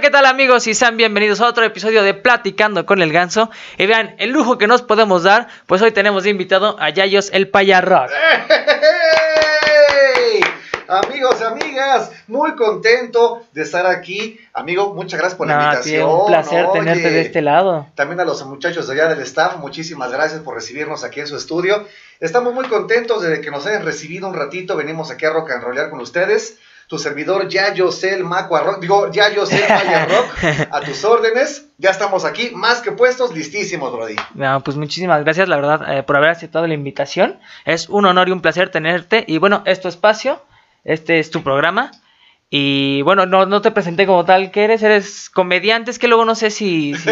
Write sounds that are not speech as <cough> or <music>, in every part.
Hola, ¿qué tal amigos? Y sean bienvenidos a otro episodio de Platicando con el Ganso. Y vean, el lujo que nos podemos dar, pues hoy tenemos de invitado a Yayos el Payarrock. ¡Ey! Amigos, amigas, muy contento de estar aquí. Amigo, muchas gracias por la No, invitación. tío, un placer Oye, tenerte de este lado. También a los muchachos de allá del staff, muchísimas gracias por recibirnos aquí en su estudio. Estamos muy contentos de que nos hayan recibido un ratito. Venimos aquí a rock and rollar con ustedes. Tu servidor, ya yo sé el Maco Rock, digo, ya yo sé el Paya <laughs> Rock, a tus órdenes. Ya estamos aquí, más que puestos, listísimos, Brody. No, pues muchísimas gracias, la verdad, eh, por haber aceptado la invitación. Es un honor y un placer tenerte. Y bueno, es tu espacio, este es tu programa. Y bueno, no, no te presenté como tal que eres, eres comediante, es que luego no sé si, si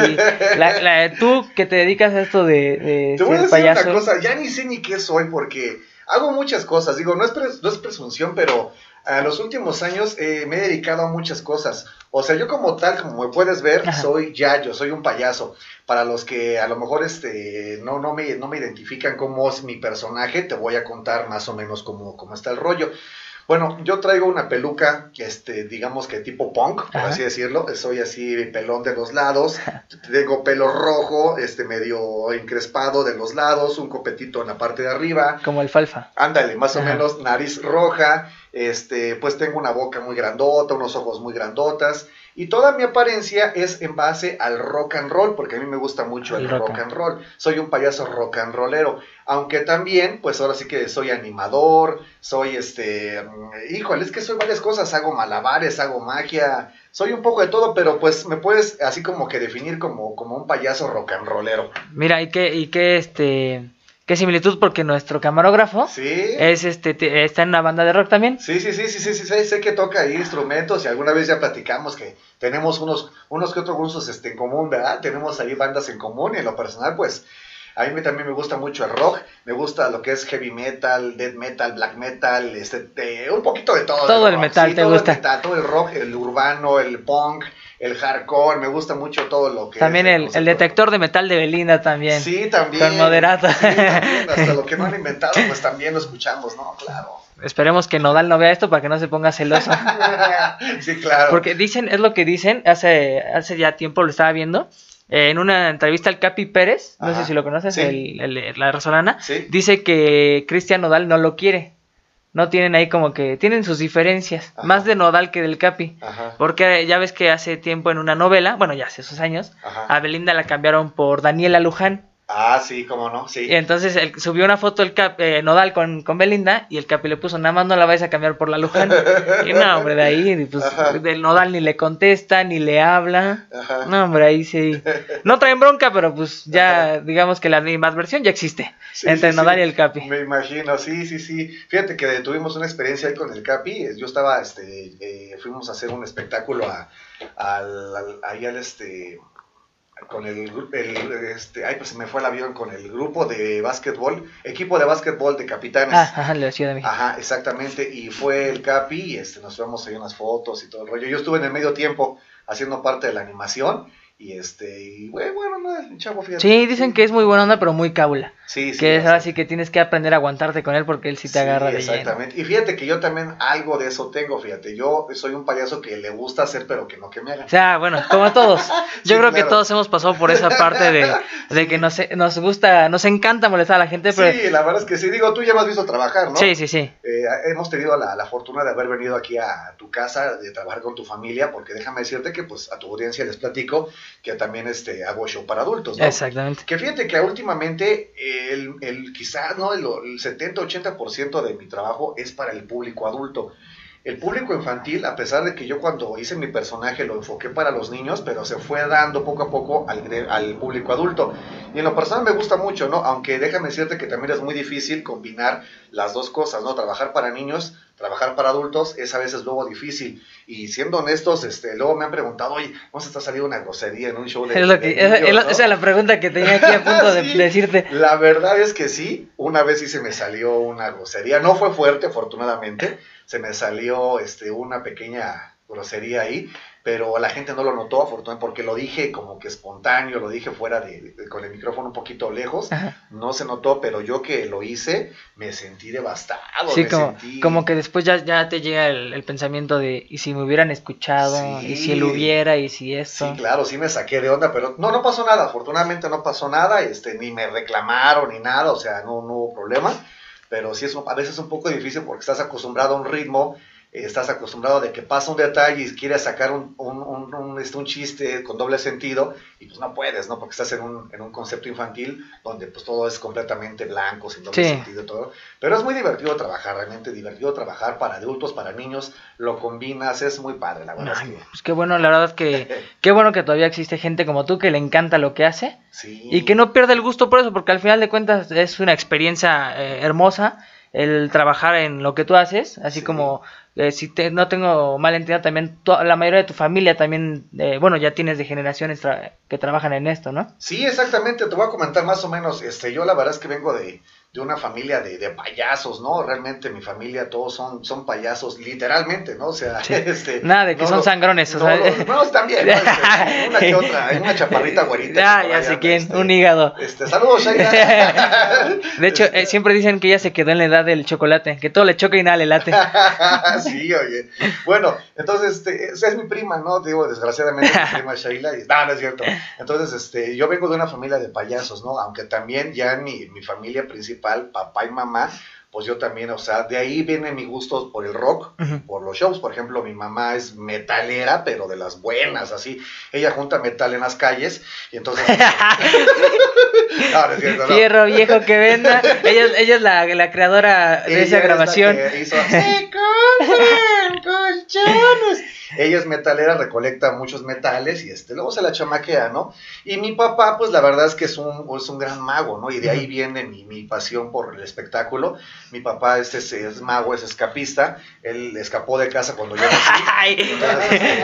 la- la- tú que te dedicas a esto de, de Te voy a decir payaso. una cosa, ya ni sé ni qué soy porque hago muchas cosas. Digo, no es, pres- no es presunción, pero en los últimos años eh, me he dedicado a muchas cosas. O sea, yo como tal, como me puedes ver, Ajá. soy Yayo, soy un payaso. Para los que a lo mejor este, no, no, me, no me identifican cómo es mi personaje, te voy a contar más o menos cómo, cómo está el rollo. Bueno, yo traigo una peluca, este, digamos que tipo punk, por Ajá. así decirlo. Soy así pelón de los lados. <laughs> Tengo pelo rojo, este medio encrespado de los lados, un copetito en la parte de arriba. Como alfalfa. Ándale, más o menos nariz roja, este, pues tengo una boca muy grandota, unos ojos muy grandotas. Y toda mi apariencia es en base al rock and roll, porque a mí me gusta mucho el, El rock, rock. and roll. Soy un payaso rock and rollero. Aunque también, pues ahora sí que soy animador, soy este. mm, Híjole, es que soy varias cosas. Hago malabares, hago magia. Soy un poco de todo, pero pues me puedes así como que definir como, como un payaso rock and rollero. Mira, y qué, y qué, este, qué similitud, porque nuestro camarógrafo Sí. es, este, te- está en una banda de rock también. Sí, sí, sí, sí, sí, sí, sé, sé que toca ahí instrumentos y alguna vez ya platicamos que tenemos unos, unos que otros gustos este, en común, ¿verdad? Tenemos ahí bandas en común y en lo personal, pues, a mí también me gusta mucho el rock, me gusta lo que es heavy metal, death metal, black metal, este, te- un poquito de todo. Todo el rock, metal sí, te todo gusta. El metal, todo el rock, el urbano, el punk, el hardcore, me gusta mucho todo lo que También es el, el detector de metal de Belinda también. Sí, también. Con moderato. Sí, también, <laughs> hasta lo que no han inventado, pues también lo escuchamos, ¿no? Claro. Esperemos que Nodal no vea esto para que no se ponga celoso. <laughs> sí, claro. Porque dicen, es lo que dicen, hace, hace ya tiempo lo estaba viendo, en una entrevista al Capi Pérez, no sé si lo conoces, sí. el, el- la resolana, Sí. dice que Cristian Nodal no lo quiere. No tienen ahí como que, tienen sus diferencias, Ajá. más de Nodal que del Capi. Ajá, Porque ya ves que hace tiempo en una novela, bueno, ya hace esos años, a Belinda la cambiaron por Daniela Luján. Ah, sí, cómo no, sí. Y entonces él subió una foto el Cap, eh, Nodal con, con Belinda y el Capi le puso, nada más no la vais a cambiar por la Luján. <laughs> Y no, hombre, de ahí, pues, del Nodal ni le contesta, ni le habla. Ajá. No, hombre, ahí sí. No traen bronca, pero pues ya, digamos que la animadversión ya existe. Sí, entre sí, Nodal sí. y el Capi. Me imagino, sí, sí, sí. Fíjate que tuvimos una experiencia ahí con el Capi. Yo estaba, este, eh, fuimos a hacer un espectáculo a, al, al- ahí al, este, con el, el, este, ay, pues se me fue el avión con el grupo de básquetbol, equipo de básquetbol de capitanes. Ah, ajá, la Ciudad de México. Ajá, exactamente. Y fue el Capi, y este, nos vemos ahí unas fotos y todo el rollo. Yo estuve en el medio tiempo haciendo parte de la animación. Y este, y bueno, bueno, no, chavo, fíjate. Sí, dicen que es muy buena onda, pero muy cábula. Sí, sí. que es ahora bastante. sí que tienes que aprender a aguantarte con él porque él sí te agarra de lleno. Exactamente. Y fíjate que yo también algo de eso tengo, fíjate. Yo soy un payaso que le gusta hacer, pero que no que me hagan. O sea, bueno, como <laughs> todos. Yo Sí, creo que claro. todos hemos pasado por esa parte de, <laughs> de que nos, nos gusta, nos encanta molestar a la gente, pero... Sí, la verdad es que sí. Digo, tú ya me has visto trabajar, ¿no? Sí, sí, sí. Eh, hemos tenido la, la fortuna de haber venido aquí a tu casa, de trabajar con tu familia, porque déjame decirte que pues a tu audiencia les platico que también este, hago show para adultos, ¿no? Exactamente. Que fíjate que últimamente el, quizás no el, el 70-80% de mi trabajo es para el público adulto. El público infantil, a pesar de que yo cuando hice mi personaje lo enfoqué para los niños, pero se fue dando poco a poco al, al público adulto. Y en lo personal me gusta mucho, ¿no? Aunque déjame decirte que también es muy difícil combinar las dos cosas, ¿no? Trabajar para niños, trabajar para adultos es a veces luego difícil. Y siendo honestos, este, luego me han preguntado, oye, ¿cómo se está saliendo una grosería en un show de, Es lo de que, niños, es- lo- no?" esa es la pregunta que tenía aquí a punto de <laughs> Sí. decirte. La verdad es que sí, una vez sí se me salió una grosería, no fue fuerte afortunadamente, se me salió este una pequeña grosería ahí, pero la gente no lo notó, afortunadamente, porque lo dije como que espontáneo, lo dije fuera de, con el micrófono un poquito lejos, no se notó, pero yo que lo hice, me sentí devastado. Sí, como, como que después ya, ya te llega el, pensamiento de, ¿y si me hubieran escuchado? ¿Y si él hubiera? ¿Y si esto? Sí, claro, sí me saqué de onda, pero no, no pasó nada, afortunadamente no pasó nada, este, ni me reclamaron ni nada, o sea, no, no hubo problema, pero sí es a veces un poco difícil porque estás acostumbrado a un ritmo estás acostumbrado de que pasa un detalle y quieres sacar un, un, un, este, un, chiste con doble sentido y pues no puedes, ¿no? Porque estás en un, en un concepto infantil donde pues todo es completamente blanco, sin doble sentido y todo. Pero es muy divertido trabajar, realmente divertido trabajar para adultos, para niños, lo combinas, es muy padre, la verdad. es que... Pues qué bueno, la verdad es que <laughs> qué bueno que todavía existe gente como tú que le encanta lo que hace y que no pierde el gusto por eso, porque al final de cuentas es una experiencia eh, hermosa el trabajar en lo que tú haces, así como eh, si te, no tengo mal entendido también, la mayoría de tu familia también, eh, bueno, ya tienes de generaciones que trabajan en esto, ¿no? Sí, exactamente, te voy a comentar más o menos, este, yo la verdad es que vengo de, de una familia de, de, payasos, ¿no? Realmente mi familia todos son, son payasos, literalmente, ¿no? O sea, <laughs> este... Nada de que son sangrones, o sea... no, <laughs> también, ¿no? Este, <laughs> una que otra, hay una chaparrita güerita. Ya, ya sé quién, un hígado. Este, saludos. De hecho, eh, siempre dicen que ella se quedó en la edad del chocolate, que todo le choca y nada le late. sí, oye. Bueno, entonces, este, es mi prima, ¿no? Digo, desgraciadamente, mi prima Shaila. Y, no, no es cierto. Entonces, este, yo vengo de una familia de payasos, ¿no? Aunque también ya mi, mi familia principal papá y mamá, pues yo también, o sea, de ahí viene mi gusto por el rock, por los shows. Por ejemplo, mi mamá es metalera, pero de las buenas, así. Ella junta metal en las calles y entonces... <laughs> <laughs> no, no Fierro viejo que venda. Ella, ella es la, la creadora de esa grabación. hizo, ¡Se colchones! Ella es metalera, recolecta muchos metales y este, luego se la chamaquea, ¿no? Y mi papá, pues la verdad es que es un, es un gran mago, ¿no? Y de ahí viene mi, mi pasión por el espectáculo. Mi papá este es, mago, es escapista. Él escapó de casa cuando yo nací. <laughs>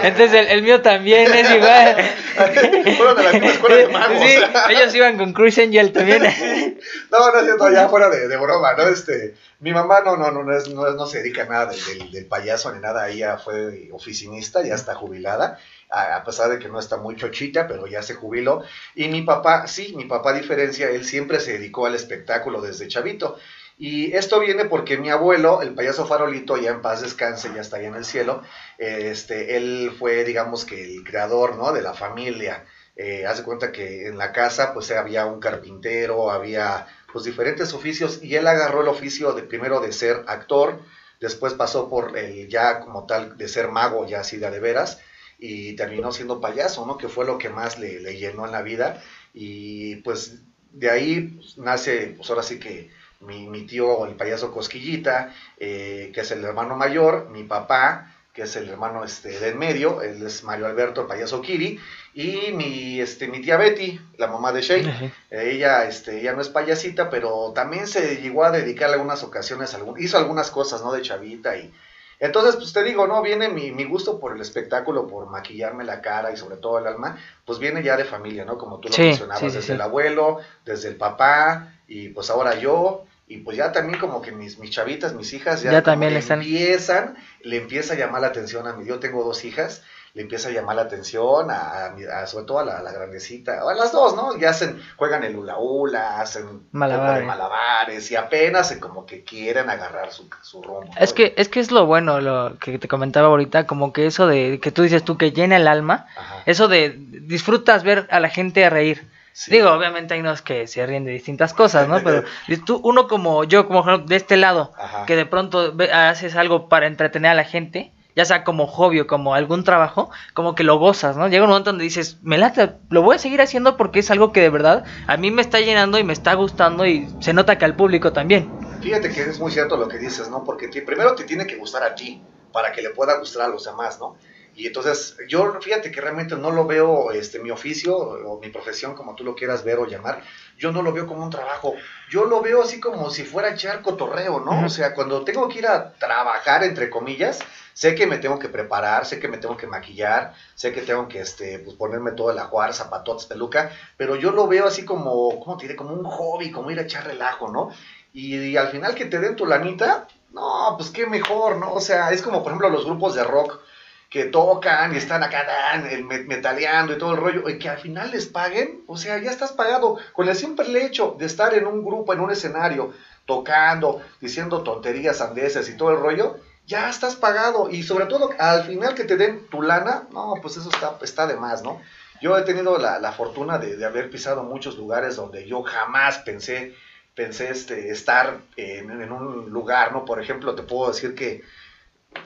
Entonces, el, mío también es igual. <laughs> Fueron de la misma escuela de magos. Sí, ellos iban con Cruise Angel también. <laughs> no, no es cierto, ya fuera de, de broma, ¿no? Este, mi mamá no, no, no, no, no, se dedica a nada del, del, payaso ni nada, ella fue oficinista, ya está jubilada, a, pesar de que no está muy chochita, pero ya se jubiló. Y mi papá, sí, mi papá diferencia, él siempre se dedicó al espectáculo desde chavito. Y esto viene porque mi abuelo, el payaso farolito, ya en paz descanse, ya está ahí en el cielo, este, él fue, digamos que el creador, ¿no? De la familia. Eh, hace cuenta que en la casa, pues había un carpintero, había pues diferentes oficios y él agarró el oficio de primero de ser actor, después pasó por el ya como tal de ser mago, ya así de, veras, y terminó siendo payaso, ¿no? Que fue lo que más le, llenó en la vida y pues de ahí pues, nace, pues ahora sí que mi, mi tío, el payaso Cosquillita, eh, que es el hermano mayor, mi papá, que es el hermano este, del medio, él es Mario Alberto Payaso Kiri, y mi, este, mi tía Betty, la mamá de Shay, ella, este, ella no es payasita, pero también se llegó a dedicar algunas ocasiones, hizo algunas cosas, ¿no? De chavita y... Entonces, pues te digo, ¿no? Viene mi, mi gusto por el espectáculo, por maquillarme la cara y sobre todo el alma, pues viene ya de familia, ¿no? Como tú lo mencionabas, desde el abuelo, desde el papá, y pues ahora yo, y pues ya también como que mis, mis chavitas, mis hijas ya, también le empiezan, le empieza a llamar la atención a mí. Yo tengo dos hijas, le empieza a llamar la atención a, a, sobre todo a la, grandecita, o a las dos, ¿no? Ya hacen, juegan el hula hula, hacen malabares, malabares y apenas como que quieren agarrar su, su rumbo. Es que, es que es lo bueno, lo que te comentaba ahorita, como que eso de que tú dices tú que llena el alma, eso de disfrutas ver a la gente reír Digo, obviamente hay unos que se ríen de distintas cosas, ¿no? Pero <laughs> tú, uno como yo, como de este lado, que de pronto haces algo para entretener a la gente, ya sea como hobby o como algún trabajo, como que lo gozas, ¿no? Llega un momento donde dices, me late, lo voy a seguir haciendo porque es algo que de verdad a mí me está llenando y me está gustando y se nota que al público también. Fíjate que es muy cierto lo que dices, ¿no? Porque primero te tiene que gustar a ti para que le pueda gustar a los demás, ¿no? Y entonces yo fíjate que realmente no lo veo, este, mi oficio o mi profesión, como tú lo quieras ver o llamar, yo no lo veo como un trabajo, yo lo veo así como si fuera echar cotorreo, ¿no? O sea, cuando tengo que ir a trabajar, entre comillas, sé que me tengo que preparar, sé que me tengo que maquillar, sé que tengo que este, pues, ponerme todo el ajuar, zapatotes, peluca, pero yo lo veo así como, ¿cómo te diré? Como un hobby, como ir a echar relajo, ¿no? Y, y al final que te den tu lanita, no, pues qué mejor, ¿no? O sea, es como por ejemplo los grupos de rock que tocan y están acá dan, metaleando y todo el rollo, y que al final les paguen, o sea, ya estás pagado con el simple hecho de estar en un grupo, en un escenario, tocando, diciendo tonterías, andeses y todo el rollo, ya estás pagado. Y sobre todo, al final que te den tu lana, no, pues eso está, está de más, ¿no? Yo he tenido la, fortuna de, haber pisado muchos lugares donde yo jamás pensé, pensé este, estar en, un lugar, ¿no? Por ejemplo, te puedo decir que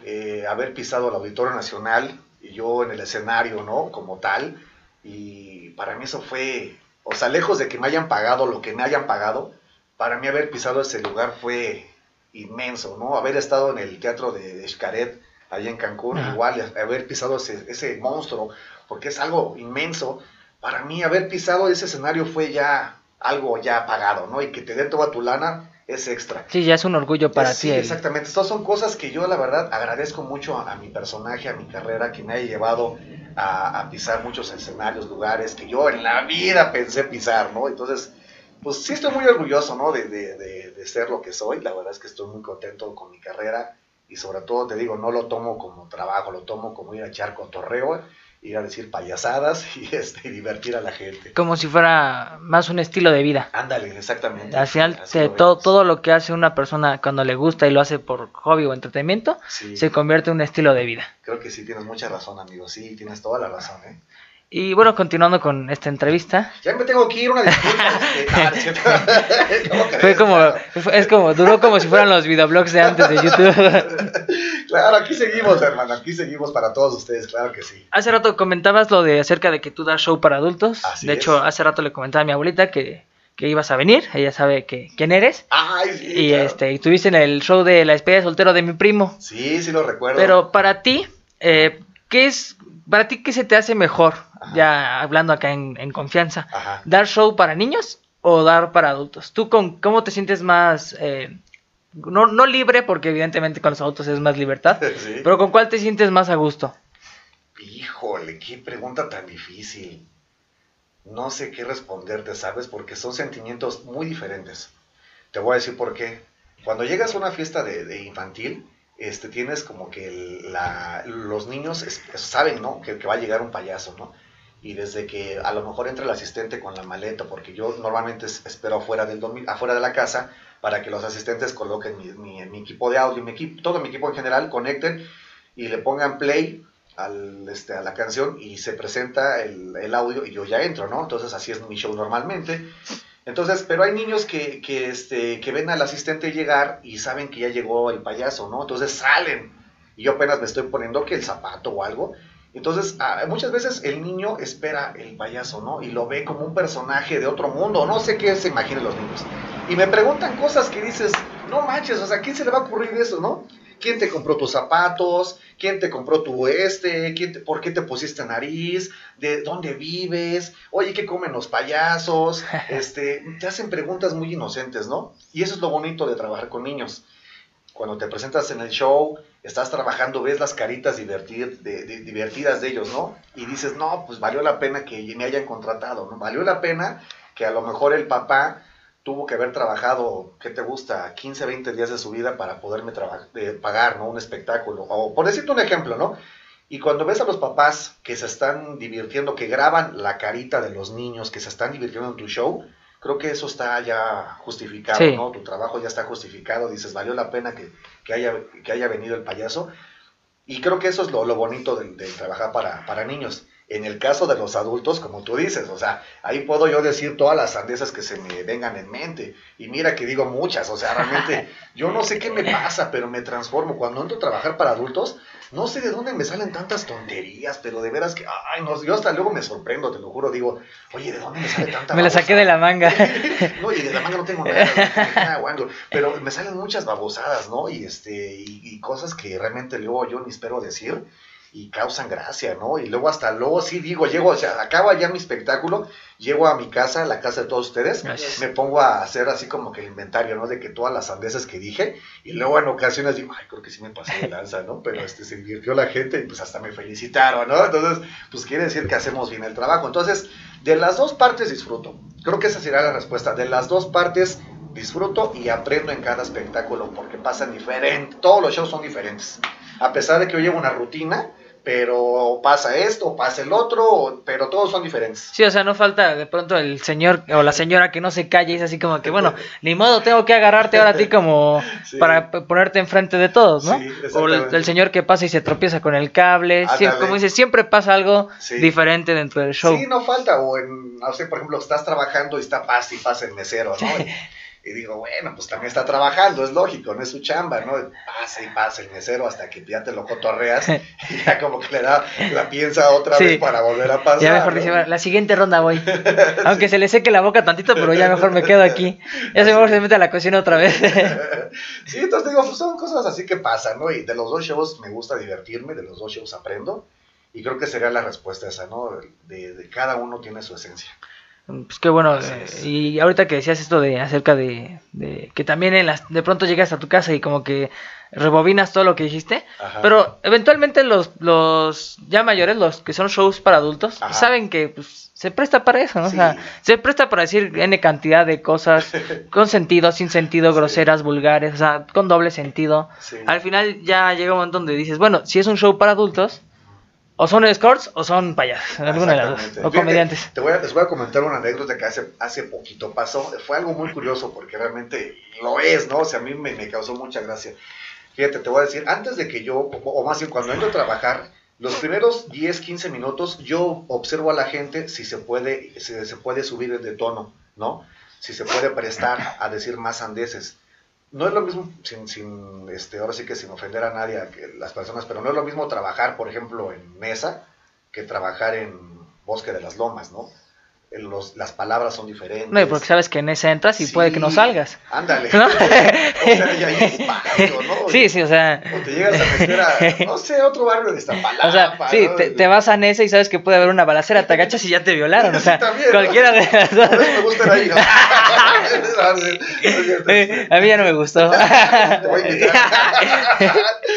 eh, haber pisado el Auditorio Nacional y yo en el escenario, ¿no? Como tal. Y para mí eso fue, o sea, lejos de que me hayan pagado lo que me hayan pagado, para mí haber pisado ese lugar fue inmenso, ¿no? Haber estado en el teatro de, Xcaret, allá en Cancún, igual, haber pisado ese, ese monstruo, porque es algo inmenso. Para mí haber pisado ese escenario fue ya algo ya pagado, ¿no? Y que te dé toda tu lana es extra. Sí, ya es un orgullo para ti. Sí, exactamente. Estas son cosas que yo la verdad agradezco mucho a, mi personaje, a mi carrera, que me haya llevado a, pisar muchos escenarios, lugares que yo en la vida pensé pisar, ¿no? Entonces, pues sí estoy muy orgulloso, ¿no? De, de, de, de, ser lo que soy. La verdad es que estoy muy contento con mi carrera y sobre todo te digo, no lo tomo como trabajo, lo tomo como ir a echar cotorreo ir a decir payasadas <laughs> y este, divertir a la gente. Como si fuera más un estilo de vida. Ándale, exactamente. Al final, todo, todo lo que hace una persona cuando le gusta y lo hace por hobby o entretenimiento, se convierte en un estilo de vida. Creo que sí, tienes mucha razón, amigo. Sí, tienes toda la razón. ¿eh? Y bueno, continuando con esta entrevista. Ya me tengo que ir, una disculpa. <laughs> <laughs> Fue como, es como, duró como si fueran los videoblogs de antes de YouTube. <laughs> claro, aquí seguimos, hermano, aquí seguimos para todos ustedes, claro que sí. Hace rato comentabas lo de acerca de que tú das show para adultos. de hecho, hace rato le comentaba a mi abuelita que, que ibas a venir, ella sabe que, quién eres. Ay, sí, y este, y estuviste en el show de la despedida de soltero de mi primo. Sí, sí lo recuerdo. Pero para ti, eh, ¿qué es, para ti qué se te hace mejor? ya hablando acá en, confianza, ¿dar show para niños o dar para adultos? ¿Tú con, cómo te sientes más, eh, no, no libre, porque evidentemente con los adultos es más libertad, <laughs> pero con cuál te sientes más a gusto? Híjole, qué pregunta tan difícil. No sé qué responderte, ¿sabes? Porque son sentimientos muy diferentes. Te voy a decir por qué. Cuando llegas a una fiesta de, infantil, este, tienes como que los niños saben, ¿no? Que, que, va a llegar un payaso, ¿no? y desde que a lo mejor entra el asistente con la maleta, porque yo normalmente espero afuera, del afuera de la casa para que los asistentes coloquen mi, mi, equipo de audio, mi equipo, todo mi equipo en general, conecten y le pongan play al, este, a la canción y se presenta el, el, audio y yo ya entro, ¿no? Entonces así es mi show normalmente. Entonces, pero hay niños que, que, este, que ven al asistente llegar y saben que ya llegó el payaso, ¿no? Entonces salen y yo apenas me estoy poniendo que el zapato o algo entonces, ah, muchas veces el niño espera el payaso, ¿no? Y lo ve como un personaje de otro mundo, no sé qué se imaginan los niños. Y me preguntan cosas que dices, no manches, o sea, ¿quién se le va a ocurrir eso, no? ¿Quién te compró tus zapatos? ¿Quién te compró tu este? ¿Quién ¿Por qué te pusiste nariz? ¿De dónde vives? Oye, ¿qué comen los payasos? <laughs> Este, te hacen preguntas muy inocentes, ¿no? Y eso es lo bonito de trabajar con niños. Cuando te presentas en el show, estás trabajando, ves las caritas divertir, de, divertidas de ellos, ¿no? Y dices, no, pues valió la pena que me hayan contratado, ¿no? Valió la pena que a lo mejor el papá tuvo que haber trabajado, ¿qué te gusta? 15, 20 días de su vida para poderme pagar, ¿no? Un espectáculo. O por decirte un ejemplo, ¿no? Y cuando ves a los papás que se están divirtiendo, que graban la carita de los niños, que se están divirtiendo en tu show, creo que eso está ya justificado, ¿no? Tu trabajo ya está justificado, dices, valió la pena que, que, haya, que haya venido el payaso. Y creo que eso es lo, lo bonito de, de trabajar para, para, niños. En el caso de los adultos, como tú dices, o sea, ahí puedo yo decir todas las sandezas que se me vengan en mente. Y mira que digo muchas, o sea, realmente <laughs> yo no sé qué me pasa, pero me transformo. Cuando entro a trabajar para adultos, no sé de dónde me salen tantas tonterías, pero de veras que, ay, no, yo hasta luego me sorprendo, te lo juro, digo, oye, ¿de dónde me sale tanta <laughs> Me la saqué de la manga. <laughs> no, y de la manga no tengo nada, pero me salen muchas babosadas, ¿no? Y este, y, y cosas que realmente luego yo ni espero decir y causan gracia, ¿no? Y luego hasta luego sí digo, llego, o sea, acaba ya mi espectáculo, llego a mi casa, la casa de todos ustedes, me pongo a hacer así como que el inventario, ¿no? De que todas las sandeces que dije, y luego en ocasiones digo, ay, creo que sí me pasé de lanza, ¿no? Pero este se divirtió la gente y pues hasta me felicitaron, ¿no? Entonces, pues quiere decir que hacemos bien el trabajo. Entonces, de las dos partes disfruto. Creo que esa será la respuesta. De las dos partes disfruto y aprendo en cada espectáculo porque pasan diferente, todos los shows son diferentes. A pesar de que yo llevo una rutina, pero pasa esto, pasa el otro, pero todos son diferentes. Sí, o sea, no falta de pronto el señor o la señora que no se calle y es así como que, bueno, <laughs> ni modo, tengo que agarrarte ahora a ti como Sí. para ponerte enfrente de todos, ¿no? Sí, o el, señor que pasa y se tropieza con el cable, Ándale. siempre, como dices, siempre pasa algo Sí. diferente dentro del show. Sí, no falta, o en, no sé, por ejemplo, estás trabajando y está paz y pasa el mesero, ¿no? Y, digo, bueno, pues también está trabajando, es lógico, no es su chamba, ¿no? Pasa y pasa el mesero hasta que ya te lo cotorreas <laughs> y ya como que le da la piensa otra Sí. vez para volver a pasar. Ya mejor ¿no? dice, "Bueno, la siguiente ronda voy. <laughs> Aunque se le seque la boca tantito, pero ya mejor me quedo aquí. Ya se mejor se mete a la cocina otra vez. <laughs> sí, entonces digo, pues son cosas así que pasan, ¿no? Y de los dos shows me gusta divertirme, de los dos shows aprendo. Y creo que sería la respuesta esa, ¿no? De, de cada uno tiene su esencia. Pues qué bueno. Eh, y ahorita que decías esto de acerca de, de que también en las, de pronto llegas a tu casa y como que rebobinas todo lo que dijiste. Ajá. Pero eventualmente los, los ya mayores, los que son shows para adultos, Ajá. saben que pues, se presta para eso, ¿no? Sí. O sea, se presta para decir N cantidad de cosas <laughs> con sentido, sin sentido, Sí. groseras, vulgares, o sea, con doble sentido. Sí. Al final ya llega un momento donde dices, bueno, si es un show para adultos, o son escorts o son payasos, alguna de las dos, o Fíjate, comediantes. Te voy a, les voy a comentar una anécdota que hace, hace poquito pasó. Fue algo muy curioso porque realmente lo es, ¿no? O sea, a mí me, me causó mucha gracia. Fíjate, te voy a decir, antes de que yo, o, más bien cuando entro a trabajar, los primeros 10, 15 minutos yo observo a la gente si se puede, si se puede subir de tono, ¿no? Si se puede prestar a decir más andeses. No es lo mismo, sin, sin, este, ahora sí que sin ofender a nadie, a que las personas, pero no es lo mismo trabajar, por ejemplo, en mesa que trabajar en Bosque de las Lomas, ¿no? En Los, las palabras son diferentes. No, y porque sabes que en ese entras y Sí, puede que no salgas. Ándale. <laughs> ¿No? <laughs> o sea, ya hay espacio, ¿no? <laughs> Sí, sí, o sea. O te llegas a meter a, no sé, otro barrio de Iztapalapa. O sea, sí, ¿no? te, te vas a Nesa y sabes que puede haber una balacera, te agachas y ya te violaron. O sea, Sí, también, ¿no? cualquiera de las Por dos. eso me gusta ir ahí, <laughs> A mí ya no me gustó. <laughs>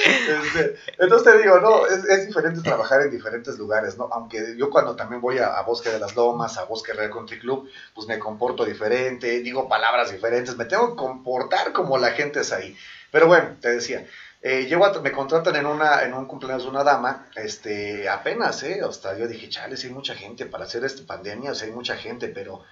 Este, entonces te digo, no, es, es diferente trabajar en diferentes lugares, ¿no? Aunque yo cuando también voy a, Bosque de las Lomas, a Bosque Real Country Club, pues me comporto diferente, digo palabras diferentes, me tengo que comportar como la gente es ahí. Pero bueno, te decía, eh, llego me contratan en una en un cumpleaños de una dama, este, apenas, ¿eh? Hasta yo dije, chale, sí hay mucha gente para hacer esta pandemia, o sea, hay mucha gente, pero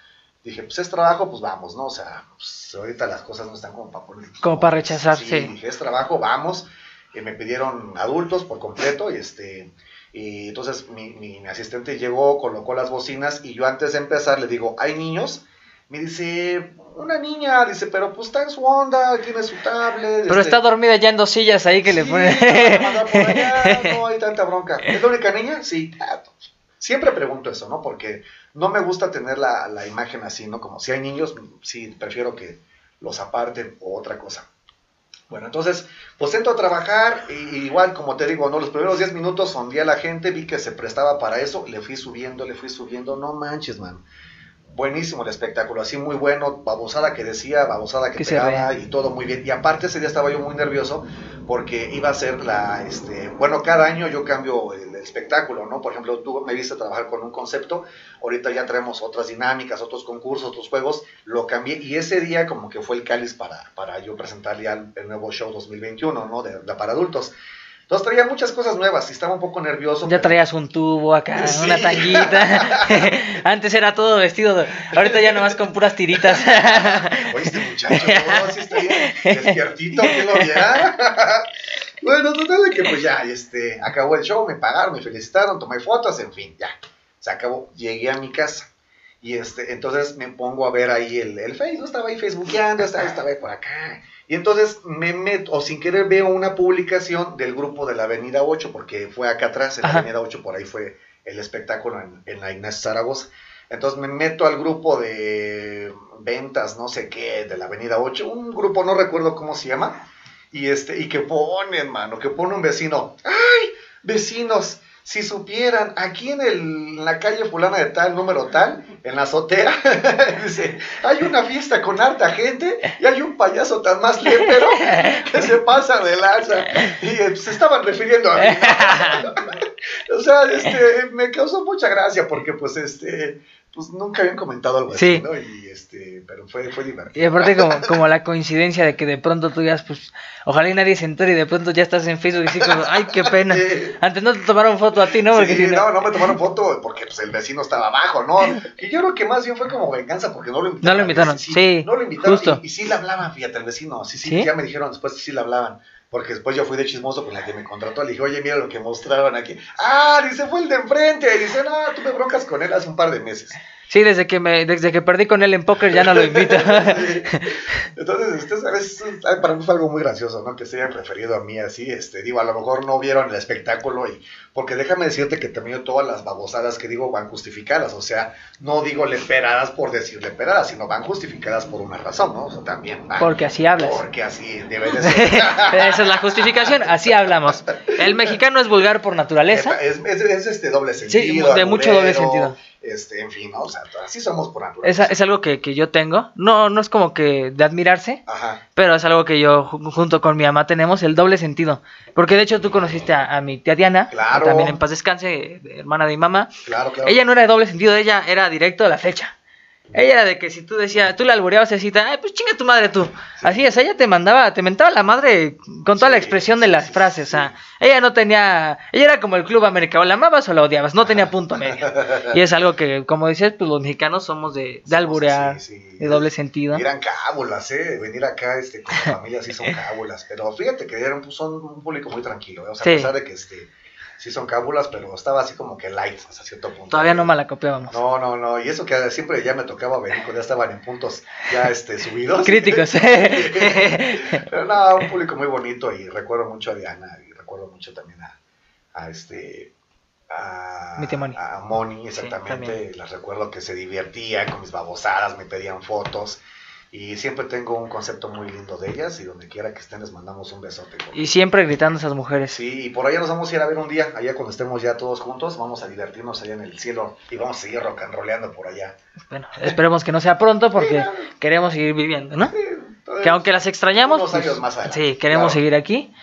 dije, pues es trabajo, pues vamos, ¿no? O sea, pues, ahorita las cosas no están como para poner... Como para rechazar, sí. dije, es trabajo, vamos. Y me pidieron adultos por completo y este... Y entonces mi, mi asistente llegó, colocó las bocinas y yo antes de empezar le digo, ¿hay niños? Me dice, una niña, dice, pero pues está en su onda, tiene su tablet. Pero este, está dormida ya en dos sillas ahí que le Sí, allá, <laughs> no hay tanta bronca. ¿Es la única niña? Sí. Ah, <laughs> Siempre pregunto eso, ¿no? Porque no me gusta tener la, la imagen así, ¿no? Como si hay niños, sí, prefiero que los aparten o otra cosa. Bueno, entonces, pues entro a trabajar y, igual, como te digo, ¿no? Los primeros 10 minutos sondé a la gente, vi que se prestaba para eso, le fui subiendo, le fui subiendo, no manches, man. Buenísimo el espectáculo, así muy bueno, babosada que decía, babosada que, Que pegaba y todo muy bien. Y aparte ese día estaba yo muy nervioso porque iba a ser la, este, bueno, cada año yo cambio el espectáculo, ¿no? Por ejemplo, tú me viste trabajar con un concepto, ahorita ya traemos otras dinámicas, otros concursos, otros juegos, lo cambié y ese día como que fue el cáliz para, para yo presentar ya el, nuevo show 2021, ¿no? De, de para adultos. Entonces traía muchas cosas nuevas y estaba un poco nervioso. Ya traías un tubo acá, Sí. una tanguita. <laughs> Antes era todo vestido, ahorita ya nomás con puras tiritas. <laughs> Oye, este muchacho, no, sí está bien despiertito, que lo viera. <laughs> bueno, total de que pues ya, este, acabó el show, me pagaron, me felicitaron, tomé fotos, en fin, ya, se acabó. Llegué a mi casa y este, entonces me pongo a ver ahí el, el Facebook, estaba ahí facebookeando, estaba, estaba ahí por acá. Y entonces me meto, o sin querer veo una publicación del grupo de la Avenida 8, porque fue acá atrás, en la Ajá. Avenida 8, por ahí fue el espectáculo en, en la Inés Zaragoza. Entonces me meto al grupo de ventas, no sé qué, de la Avenida 8, un grupo, no recuerdo cómo se llama, y este, y que pone, mano, que pone un vecino, ¡ay! Vecinos, si supieran, aquí en, el, en la calle fulana de tal, número tal, en la azotea, <laughs> dice, hay una fiesta con harta gente y hay un payaso tan más lépero que se pasa de lanza. Y eh, se estaban refiriendo a mí. <laughs> <laughs> o sea, este, me causó mucha gracia porque pues este, pues nunca habían comentado algo Sí. así, ¿no? Y este, pero fue, fue divertido. Y aparte como, como la coincidencia de que de pronto tú ya, pues, ojalá y nadie se entere y de pronto ya estás en Facebook y así como, ay, qué pena. Sí. Antes no te tomaron foto a ti, ¿no? Porque sí, si no, no me tomaron foto porque pues, el vecino estaba abajo, ¿no? Y yo creo que más bien fue como venganza porque no lo invitaron. No lo invitaron, sí, No lo invitaron justo. Y, y sí le hablaban, fíjate, al vecino. Sí, ¿Sí? ya me dijeron después que sí le hablaban. Porque después yo fui de chismoso con la que me contrató. Le dije, oye, mira lo que mostraron aquí. Ah, dice, fue el de enfrente. Y dice, no, tuve broncas con él hace un par de meses. Sí, desde que me, desde que perdí con él en póker ya no lo invito. <laughs> Sí. <laughs> Entonces, este, ¿sabes? para mí fue algo muy gracioso, ¿no? Que se hayan referido a mí así, este, digo, a lo mejor no vieron el espectáculo y, porque déjame decirte que también todas las babosadas que digo van justificadas, o sea, no digo leperadas por decir leperadas, sino van justificadas por una razón, ¿no? O sea, también van. Porque así hablas. Porque así debe de <laughs> ser. Esa es la justificación, así hablamos. El mexicano es vulgar por naturaleza. Es, es- es este doble sentido. Sí, de mucho doble sentido. Este, en fin, ¿no? O sea, así somos por naturaleza. Es, es algo que, que yo tengo. No, no es como que de admirarse, Ajá. pero es algo que yo ju- junto con mi mamá tenemos el doble sentido. Porque de hecho tú conociste a, a mi tía Diana, Claro. también en paz descanse, hermana de mi mamá. Claro, claro. Ella no era de doble sentido, ella era directo a la flecha. Ella era de que si tú decías, tú la albureabas así, ay, pues chinga tu madre tú. Así es, ella te mandaba, te mentaba la madre con toda la expresión de las frases. O sea, ella no tenía, ella era como el Club América, o la amabas o la odiabas, no tenía punto medio. <laughs> Y es algo que, como dices, pues los mexicanos somos de, de alburear, sí. de doble sentido. Eran cábulas, ¿eh? Venir acá este, con la familia sí son <laughs> cábulas. Pero fíjate que eran, pues, son un público muy tranquilo, ¿eh? O sea, a pesar de que este, sí son cábulas, pero estaba así como que light hasta cierto punto. Todavía no malacopiábamos. No, no, no. Y eso que siempre ya me tocaba venir cuando ya estaban en puntos ya este, subidos. Críticos. <laughs> Pero no, un público muy bonito y recuerdo mucho a Diana y recuerdo mucho también a, a este a, Moni. a Moni, exactamente. también. Las recuerdo que se divertían con mis babosadas, me pedían fotos y siempre tengo un concepto muy lindo de ellas y donde quiera que estén les mandamos un besote. y siempre gritando a esas mujeres. Sí, y por allá nos vamos a ir a ver un día, allá cuando estemos ya todos juntos, vamos a divertirnos allá en el cielo y vamos a seguir rock and rollando por allá. Bueno, esperemos que no sea pronto porque Sí, queremos seguir viviendo, ¿no? Sí, Que aunque las extrañamos, Unos pues, años más adelante, sí, queremos claro. seguir aquí,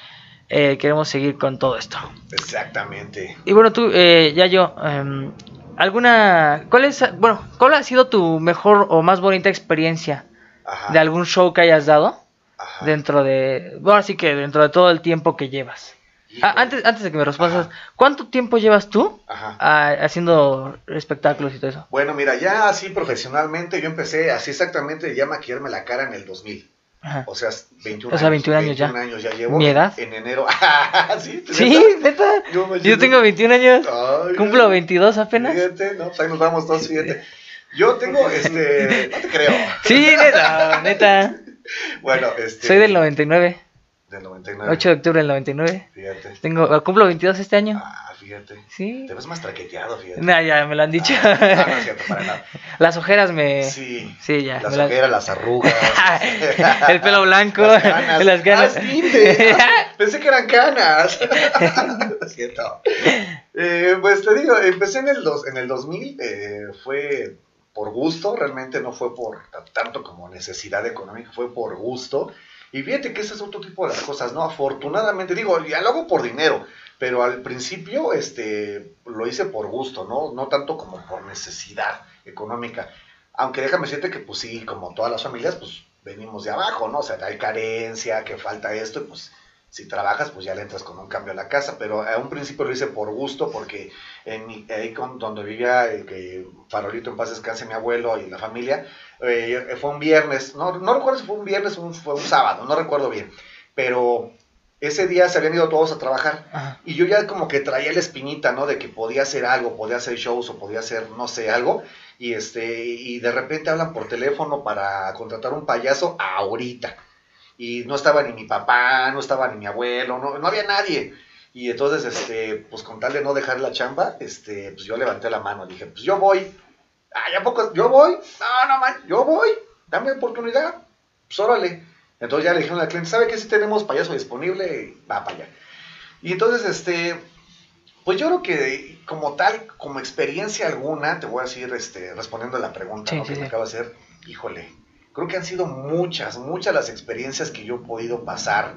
eh, queremos seguir con todo esto. Exactamente. Y bueno, tú, eh, ya yo, em, ¿alguna, cuál es, bueno, cuál ha sido tu mejor o más bonita experiencia Ajá. de algún show que hayas dado Ajá. dentro de, bueno, así que dentro de todo el tiempo que llevas? Ah, antes, antes de que me respondas, Ajá. ¿cuánto tiempo llevas tú Ajá. ah, haciendo espectáculos y todo eso? Bueno, mira, ya así profesionalmente, yo empecé así exactamente ya a maquillarme la cara en el 2000. Ajá. O sea, 21 O sea, 21 años ya. 21 años ya llevo. ¿Mi edad? En enero. <laughs> ¿Sí? Sí, neta. Yo Yo tengo 21 años. Ay, Cumplo 22 apenas. Fíjate, no, pues ahí nos vamos todos, fíjate. <laughs> Yo tengo, este, no te creo. Sí, neta, neta. Bueno, este. Soy del 99. Del 99. 8 de octubre del 99. Fíjate. Tengo, cumplo 22 este año. Ah, fíjate. Sí. Te ves más traqueteado, fíjate. Nah, ya me lo han dicho. Ah, no, no es cierto, para nada. <laughs> Las ojeras me. Sí. Sí, ya. Las ojeras, las arrugas. <laughs> El pelo blanco. Las canas. Las. Ah, tinte. Ah, <laughs> Pensé que eran canas. Lo siento. Eh, pues te digo, empecé en el, dos, en el 2000. eh, fue por gusto, realmente no fue por tanto como necesidad económica, fue por gusto. Y fíjate que ese es otro tipo de las cosas, ¿no? Afortunadamente, digo, ya lo hago por dinero, pero al principio este, lo hice por gusto, ¿no? No tanto como por necesidad económica. Aunque déjame decirte que, pues sí, como todas las familias, pues venimos de abajo, ¿no? O sea, hay carencia, que falta esto, y pues si trabajas, pues ya le entras con un cambio a la casa. Pero a un principio lo hice por gusto, porque en mi- ahí con, donde vivía, eh, que Farolito en paz descanse mi abuelo y la familia, eh, fue un viernes, no, no recuerdo si fue un viernes o un- fue un sábado, no recuerdo bien, pero ese día se habían ido todos a trabajar Ajá. y yo ya como que traía la espinita, ¿no? De que podía hacer algo, podía hacer shows o podía hacer, no sé, algo. Y este, y de repente hablan por teléfono para contratar un payaso ahorita. Y no estaba ni mi papá, no estaba ni mi abuelo, no, no había nadie. Y entonces, este, pues con tal de no dejar la chamba, este, pues yo levanté la mano, dije, pues yo voy. Ah, ¿ya poco? ¿Yo voy? No, no, man, yo voy. Dame oportunidad. Pues órale. Entonces ya le dijeron al cliente, ¿sabe que si tenemos payaso disponible? Va para allá. Y entonces, este, pues yo creo que como tal, como experiencia alguna, te voy a decir, este, respondiendo a la pregunta Sí, ¿no? sí, que sí. me acaba de hacer, híjole, creo que han sido muchas, muchas las experiencias que yo he podido pasar.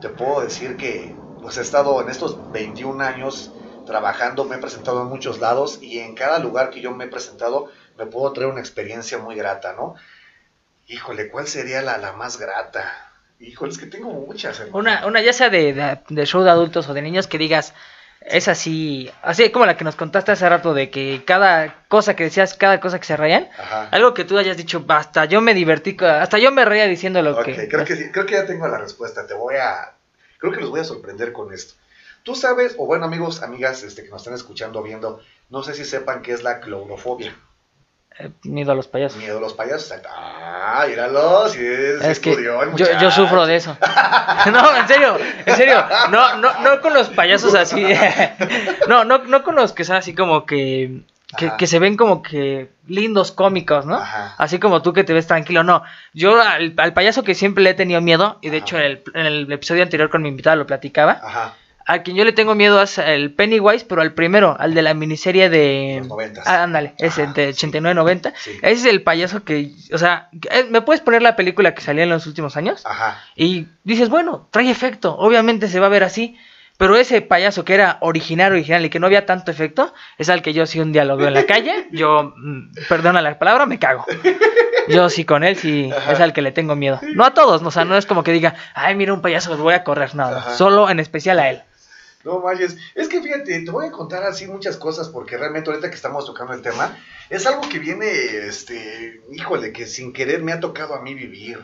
Te puedo decir que pues he estado en estos 21 años trabajando, me he presentado en muchos lados y en cada lugar que yo me he presentado me puedo traer una experiencia muy grata, ¿no? Híjole, ¿cuál sería la, la más grata? Híjole, es que tengo muchas. Una, una ya sea de, de, show de adultos o de niños que digas, es así, así como la que nos contaste hace rato de que cada cosa que decías, cada cosa que se reían, algo que tú hayas dicho, hasta yo me divertí, hasta yo me reía diciendo lo que... Creo que sí, creo que ya tengo la respuesta, te voy a, creo que los voy a sorprender con esto. Tú sabes, o bueno amigos, amigas este, que nos están escuchando, viendo, no sé si sepan qué es la clorofobia. Eh, miedo a los payasos. Miedo a los payasos. Ah, míralo, si es, es que yo, yo, sufro de eso. <laughs> no, en serio, en serio. No, no, no con los payasos así. <laughs> no, no, no con los que son así como que, que, se ven como que lindos, cómicos, ¿no? Así como tú que te ves tranquilo. No, yo al, payaso que siempre le he tenido miedo, y de hecho en el, en el, episodio anterior con mi invitada lo platicaba. Ajá a quien yo le tengo miedo es el Pennywise, pero al primero, al de la miniserie de... Los 90. Ah, ándale, ese de 89-90. Ese es el payaso que, o sea, eh, me puedes poner la película que salía en los últimos años. Ajá. Y dices, bueno, trae efecto, obviamente se va a ver así. Pero ese payaso que era original, original y que no había tanto efecto, es al que yo sí un día lo veo en la calle, <laughs> yo, mm, perdona la palabra, me cago. Yo sí con él sí es al que le tengo miedo. No a todos, o sea, no es como que diga, ay, mira un payaso, voy a correr, nada. Solo en especial a él. No vayas. Es que fíjate, te voy a contar así muchas cosas porque realmente ahorita que estamos tocando el tema, es algo que viene, este, híjole, que sin querer me ha tocado a mí vivir.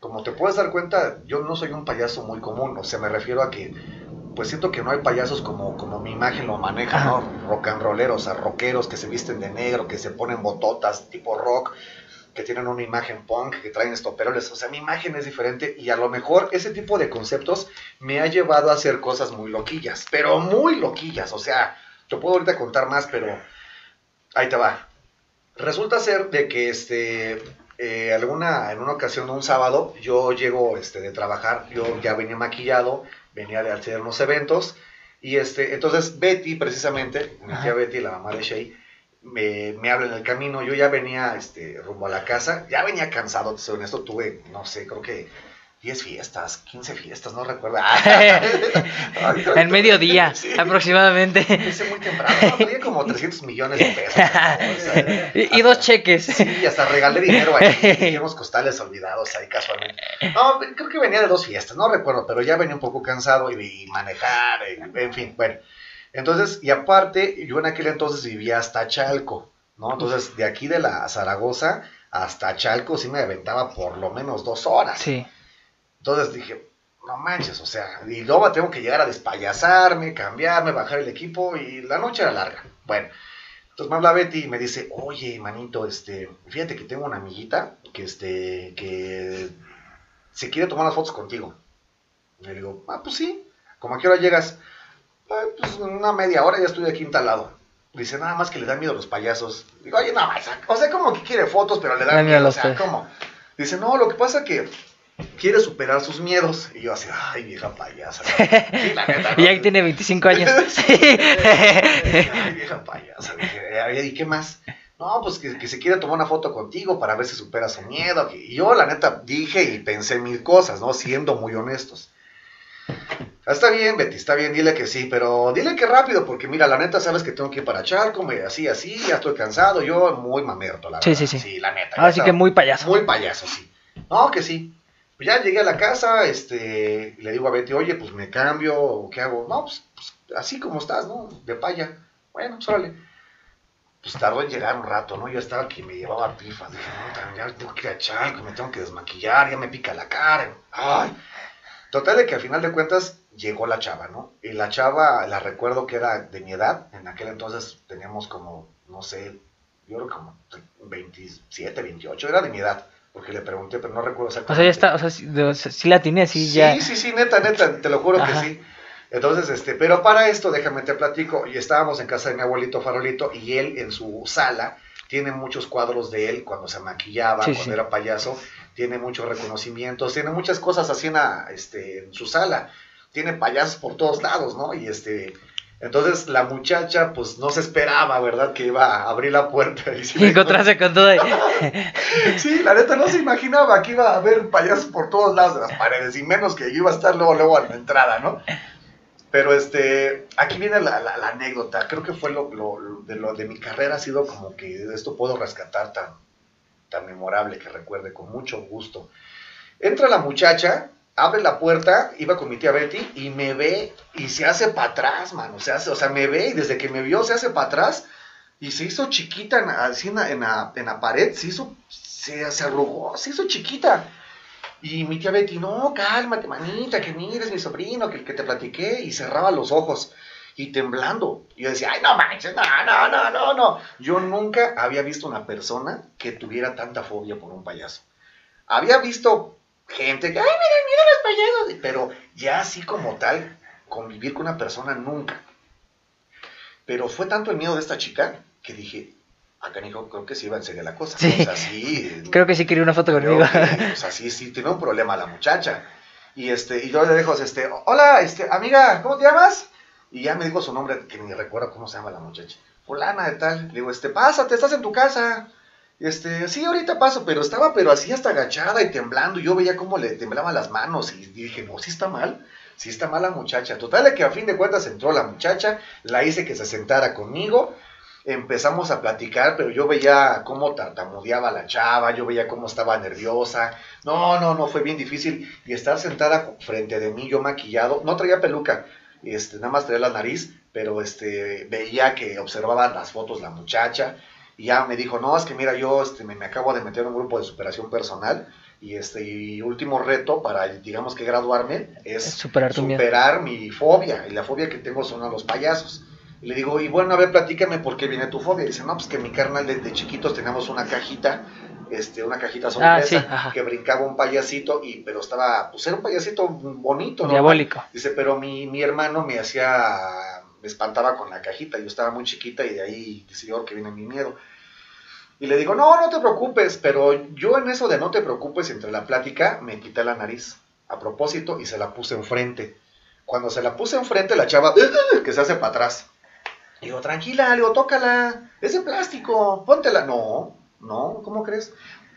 Como te puedes dar cuenta, yo no soy un payaso muy común, o sea, me refiero a que, pues siento que no hay payasos como, como mi imagen lo maneja, ¿no? Rock and rolleros, o sea, rockeros que se visten de negro, que se ponen bototas tipo rock, que tienen una imagen punk, que traen estoperoles, o sea, mi imagen es diferente y a lo mejor ese tipo de conceptos me ha llevado a hacer cosas muy loquillas, pero muy loquillas, o sea, te puedo ahorita contar más, pero ahí te va. Resulta ser de que este, eh, alguna, en una ocasión, un sábado, yo llego este, de trabajar, yo ya venía maquillado, venía de hacer unos eventos, y este, entonces Betty, precisamente, mi tía Betty, la mamá de Shay, me, me habla en el camino. Yo ya venía este, rumbo a la casa, ya venía cansado, en esto tuve, no sé, creo que 10 fiestas, 15 fiestas, no recuerdo. <laughs> <laughs> en mediodía, <laughs> aproximadamente. Hice muy temprano, tenía como 300 millones de pesos. y, dos cheques. Sí, hasta regalé dinero ahí, y unos costales olvidados ahí casualmente. No, creo que venía de dos fiestas, no recuerdo, pero ya venía un poco cansado y, manejar, en fin, bueno. Entonces, y aparte, yo en aquel entonces vivía hasta Chalco, ¿no? Entonces, de aquí de la Zaragoza hasta Chalco sí me aventaba por lo menos dos horas. Sí. Entonces dije, no manches, o sea, y luego tengo que llegar a despayasarme, cambiarme, bajar el equipo y la noche era larga. Bueno, entonces me habla Betty y me dice, oye, manito, este, fíjate que tengo una amiguita que, este, que se quiere tomar las fotos contigo. Y le digo, ah, pues sí, ¿cómo a qué hora llegas? Pues una media hora ya estoy aquí instalado. Dice, nada más que le da miedo a los payasos. Digo, oye, no, o sea, como que quiere fotos, pero le da miedo. O sea, ¿cómo? Dice, no, lo que pasa que quiere superar sus miedos. Y yo así, ay, vieja payasa. <laughs> y ahí tiene 25 años. <laughs> ay, vieja payasa. Dije, ¿y qué más? No, pues que, que, se quiere tomar una foto contigo para ver si supera su miedo. Y yo, la neta, dije y pensé mil cosas, ¿no? Siendo muy honestos. Está bien, Betty, está bien, dile que sí, pero dile que rápido, porque mira, la neta, sabes que tengo que ir para Charco, así, así, ya estoy cansado, yo muy mamerto, la verdad. Sí, sí, sí. Sí, la neta. Así que muy payaso. Muy payaso, sí. No, que sí. Pues ya llegué a la casa, este, le digo a Betty, oye, pues me cambio, ¿qué hago? No, pues, pues así como estás, ¿no? De paya. Bueno, pues órale. Pues tardó en llegar un rato, ¿no? Yo estaba aquí, me llevaba pifas, dije, no, ya tengo que ir a Charco, me tengo que desmaquillar, ya me pica la cara. Ay. Total de que al final de cuentas llegó la chava, ¿no? Y la chava, la recuerdo que era de mi edad, en aquel entonces teníamos como, no sé, yo creo como 27, 28, era de mi edad, porque le pregunté, pero no recuerdo exactamente. O sea, ya está, o sea, sí, la tiene, sí, ya. Sí, sí, sí, neta, neta, te lo juro que sí. Entonces, este, pero para esto, déjame te platico, y estábamos en casa de mi abuelito Farolito, y él en su sala tiene muchos cuadros de él cuando se maquillaba, cuando era payaso, tiene muchos reconocimientos, tiene muchas cosas así en, este, en su sala tiene payasos por todos lados, ¿no? Y este, entonces la muchacha pues no se esperaba, ¿verdad? Que iba a abrir la puerta y, y encontrarse con todo ahí. <laughs> sí, la neta no se imaginaba que iba a haber payasos por todos lados de las paredes y menos que iba a estar luego, luego a la entrada, ¿no? Pero este, aquí viene la, la- la anécdota. Creo que fue lo, lo- lo- de lo de mi carrera ha sido como que esto puedo rescatar tan, memorable que recuerde con mucho gusto. Entra la muchacha, abre la puerta, iba con mi tía Betty y me ve y se hace para atrás, mano. Se hace, o sea, me ve y desde que me vio se hace para atrás y se hizo chiquita en, así en, la, en la- pared, se hizo, se, se arrugó, se hizo chiquita. Y mi tía Betty, no, cálmate, manita, que mires mi sobrino, que que te platiqué, y cerraba los ojos, y temblando. Y yo decía, ay, no manches, no, no, no, no, no. Yo nunca había visto una persona que tuviera tanta fobia por un payaso. Había visto gente que, ay, miren, miren los payasos, pero ya así como tal, convivir con una persona nunca. Pero fue tanto el miedo de esta chica que dije, acá Nico, creo que sí iba en serio la cosa. Sí. O sea, sí, <laughs> Creo que sí quería una foto conmigo. que, o sea, sí, sí, tiene un problema la muchacha. Y este, y yo le dejo, este, hola, este, amiga, ¿cómo te llamas? Y ya me dijo su nombre, que ni recuerdo cómo se llama la muchacha. Fulana de tal. Le digo, este, pásate, estás en tu casa. Este, sí, ahorita paso, pero estaba, pero así hasta agachada y temblando. Y yo veía cómo le temblaban las manos. Y dije, no, sí está mal. Sí está mal la muchacha. Total, de que a fin de cuentas entró la muchacha, la hice que se sentara conmigo empezamos a platicar, pero yo veía cómo tartamudeaba la chava, yo veía cómo estaba nerviosa. No, no, no, fue bien difícil. Y estar sentada frente de mí, yo maquillado, no traía peluca, este, nada más traía la nariz, pero este, veía que observaba las fotos la muchacha. Y ya me dijo, no, es que mira, yo este, me, me acabo de meter en un grupo de superación personal. Y este y último reto para, digamos que graduarme, es Superar superar mi fobia. Y la fobia que tengo son a los payasos. Y le digo, y bueno, a ver, platícame por qué viene tu fobia. dice, no, pues que mi carnal desde chiquitos teníamos una cajita, este, una cajita sorpresa, Ah, sí, ajá. que brincaba un payasito, y pero estaba, pues era un payasito bonito, ¿no? Diabólico. Dice, pero mi, mi hermano me hacía, me espantaba con la cajita, yo estaba muy chiquita y de ahí, dice yo, que viene mi miedo. Y le digo, no, no te preocupes, pero yo en eso de no te preocupes, entre la plática, me quité la nariz, a propósito, y se la puse enfrente. Cuando se la puse enfrente, la chava, que se hace para atrás. Digo, tranquila, le digo, tócala, es de plástico, póntela. No, no, ¿cómo crees?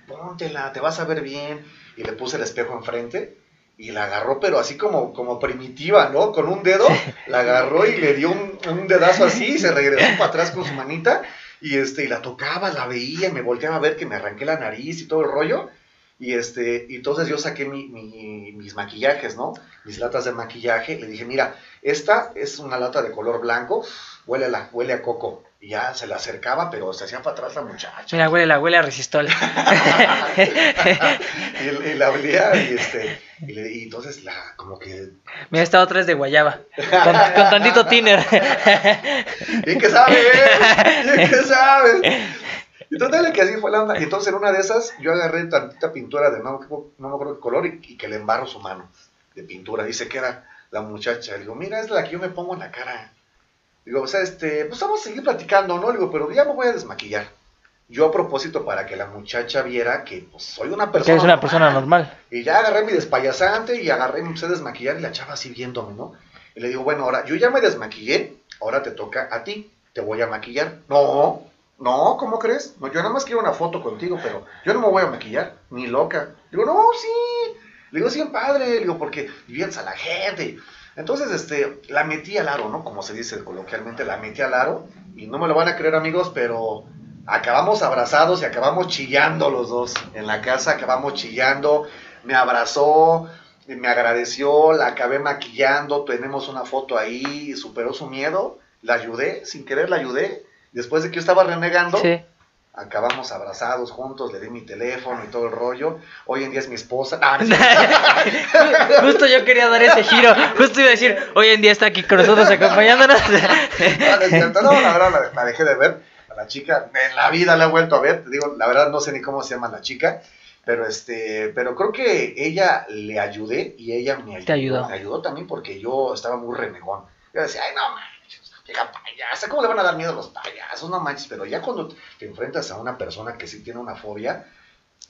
Póntela, te vas a ver bien. Y le puse el espejo enfrente y la agarró, pero así como, como primitiva, ¿no? Con un dedo, <laughs> la agarró y le dio un, un dedazo así y se regresó para atrás con su manita. Y este, y la tocaba, la veía, y me volteaba a ver que me arranqué la nariz y todo el rollo. Y este, y entonces yo saqué mi- mi- mis maquillajes, ¿no? Mis latas de maquillaje. Le dije, mira, esta es una lata de color blanco, huele a, la, huele a coco. Y ya se la acercaba, pero se hacía para atrás la muchacha. Mira, huele, la huele a resistol. <laughs> y, y la olía y este, y, le- y entonces la, como que, Mira, esta otra es de guayaba. Con, <laughs> con tantito tiner. ¿y qué sabes? ¿Y qué <laughs> sabes? Y total que así fue la onda. Y entonces en una de esas yo agarré tantita pintura de no, no me acuerdo qué color y, y que le embarro su mano de pintura. Dice que era la muchacha. Le digo, mira, es la que yo me pongo en la cara. Digo, o sea, este, pues vamos a seguir platicando, ¿no? Digo, pero ya me voy a desmaquillar. Yo a propósito para que la muchacha viera que pues soy una Que persona. eres una persona normal. Y ya agarré mi despayasante y agarré, me empecé a desmaquillar y la chava así viéndome, ¿no? Y le digo, bueno, ahora yo ya me desmaquillé, ahora te toca a ti, te voy a maquillar. No, no, ¿cómo crees? No, yo nada más quiero una foto contigo, pero yo no me voy a maquillar, ni loca. Digo, no, sí. Le digo, sí, padre, le digo, porque diviertes a la gente. Entonces, este, la metí al aro, ¿no? Como se dice coloquialmente, la metí al aro. Y no me lo van a creer, amigos, pero acabamos abrazados y acabamos chillando los dos. En la casa acabamos chillando. Me abrazó, me agradeció, la acabé maquillando. Tenemos una foto ahí, superó su miedo. La ayudé, sin querer la ayudé. Después de que yo estaba renegando, Sí. Acabamos abrazados juntos, le di mi teléfono y todo el rollo. Hoy en día es mi esposa. Ah, no, <laughs> Justo yo quería dar ese giro. Justo iba a decir, hoy en día está aquí con nosotros acompañándonos. <laughs> No, no la verdad la, la dejé de ver. A la chica, en la vida la he vuelto a ver. Te digo, la verdad no sé ni cómo se llama la chica. Pero este, pero creo que ella le ayudé y ella me ayudó. Te ayudó. Me ayudó también porque yo estaba muy renegón. Yo decía, ay, no manches, llega payasa, ¿cómo le van a dar miedo a los payasos? No manches, pero ya cuando te enfrentas a una persona que sí tiene una fobia,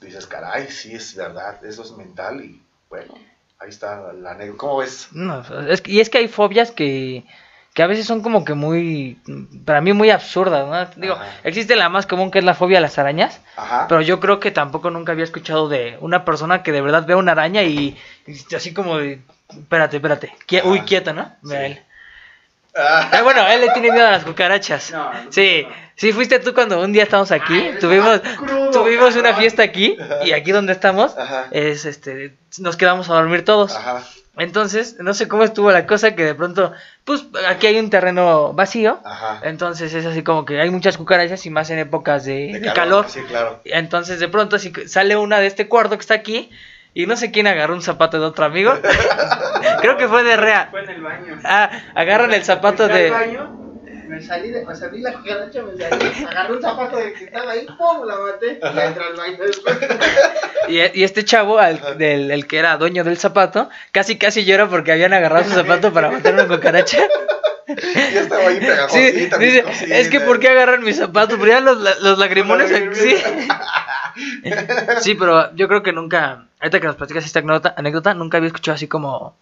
dices, caray, sí es verdad, eso es mental y bueno, ahí está la anécdota. ¿Cómo ves? No, es y es que hay fobias que, que a veces son como que muy, para mí muy absurdas, ¿no? Digo, Ajá. existe la más común que es la fobia a las arañas, Ajá. pero yo creo que tampoco nunca había escuchado de una persona que de verdad ve una araña y, y así como de, espérate, espérate, qui- uy, Ajá. quieto, ¿no? Sí. Él. Ah, bueno, él le tiene miedo a las cucarachas. No, no, sí, no. sí, fuiste tú cuando un día estábamos aquí, Ay, tuvimos, estaba crudo, tuvimos una fiesta aquí y aquí donde estamos Ajá. es este, nos quedamos a dormir todos. Ajá. Entonces, no sé cómo estuvo la cosa que de pronto, pues aquí hay un terreno vacío. Ajá. Entonces es así como que hay muchas cucarachas y más en épocas de, de calor. Sí, claro. Entonces de pronto que sale una de este cuarto que está aquí y no sé quién agarró un zapato de otro amigo. <laughs> Creo que fue de Rea. Fue en el baño. Ah, agarran el zapato Entré de... al baño, me salí de, me salí la cucaracha, me salí, agarré un zapato del que estaba ahí, pum, la maté, y entré al baño después. <laughs> Y, y este chavo, al, del, el que era dueño del zapato, casi casi llora porque habían agarrado su zapato para matar una cucaracha. <laughs> Ya estaba ahí Sí, pegajosita. dice, viscosita. es que ¿por qué agarran mi zapato? Pero ya los, los lagrimones... Los <laughs> Sí. pero yo creo que nunca, ahorita que nos platicas esta anécdota, anécdota, nunca había escuchado así como...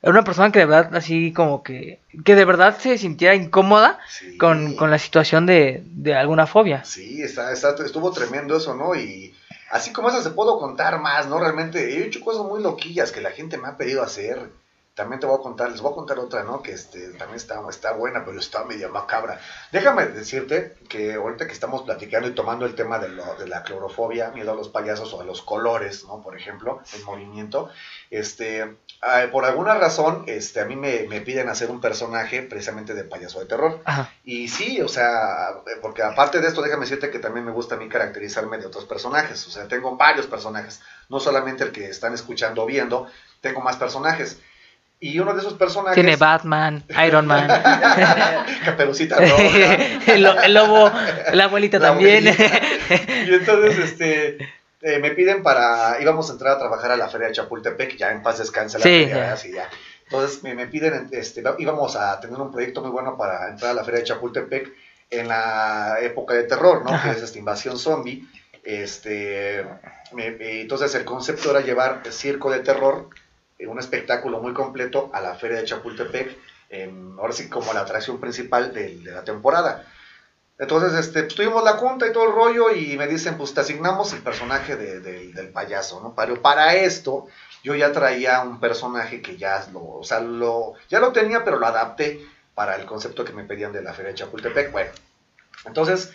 Una persona que de verdad, así como que... Que de verdad se sintiera incómoda Sí. con, con la situación de, de alguna fobia. Sí, está, está- estuvo tremendo eso, ¿no? Y así como esas se puedo contar más, ¿no? Realmente he hecho cosas muy loquillas que la gente me ha pedido hacer. También te voy a contar, les voy a contar otra, ¿no? Que este, también está, está buena, pero está media macabra. Déjame decirte que ahorita que estamos platicando y tomando el tema de, lo- de la clorofobia, miedo a los payasos o a los colores, ¿no? Por ejemplo, el movimiento. Este, por alguna razón, este, a mí me, me piden hacer un personaje precisamente de payaso de terror. Ajá. Y sí, o sea, porque aparte de esto, déjame decirte que también me gusta a mí caracterizarme de otros personajes. O sea, tengo varios personajes, no solamente el que están escuchando o viendo, tengo más personajes. Y uno de esos personajes... Tiene Batman, Iron Man, <laughs> Caperucita Roja. <laughs> el, lo- el lobo, la abuelita La también. abuelita. <laughs> Y entonces, este, eh, me piden para, íbamos a entrar a trabajar a la feria de Chapultepec, ya en paz descanse la Sí, feria, ya. ¿verdad? Sí, ya. Entonces me, me piden, este, íbamos a tener un proyecto muy bueno para entrar a la feria de Chapultepec en la época de terror, ¿no? Ajá. Que es esta invasión zombie. Este, me- me- entonces el concepto era llevar circo de terror, un espectáculo muy completo a la feria de Chapultepec, em, ahora sí como la atracción principal del- de la temporada. Entonces, este, pues, tuvimos la junta y todo el rollo y me dicen, pues te asignamos el personaje de- de- del payaso, ¿no? Pero para esto, yo ya traía un personaje que ya lo, o sea, lo, ya lo tenía, pero lo adapté para el concepto que me pedían de la feria de Chapultepec. Bueno, entonces,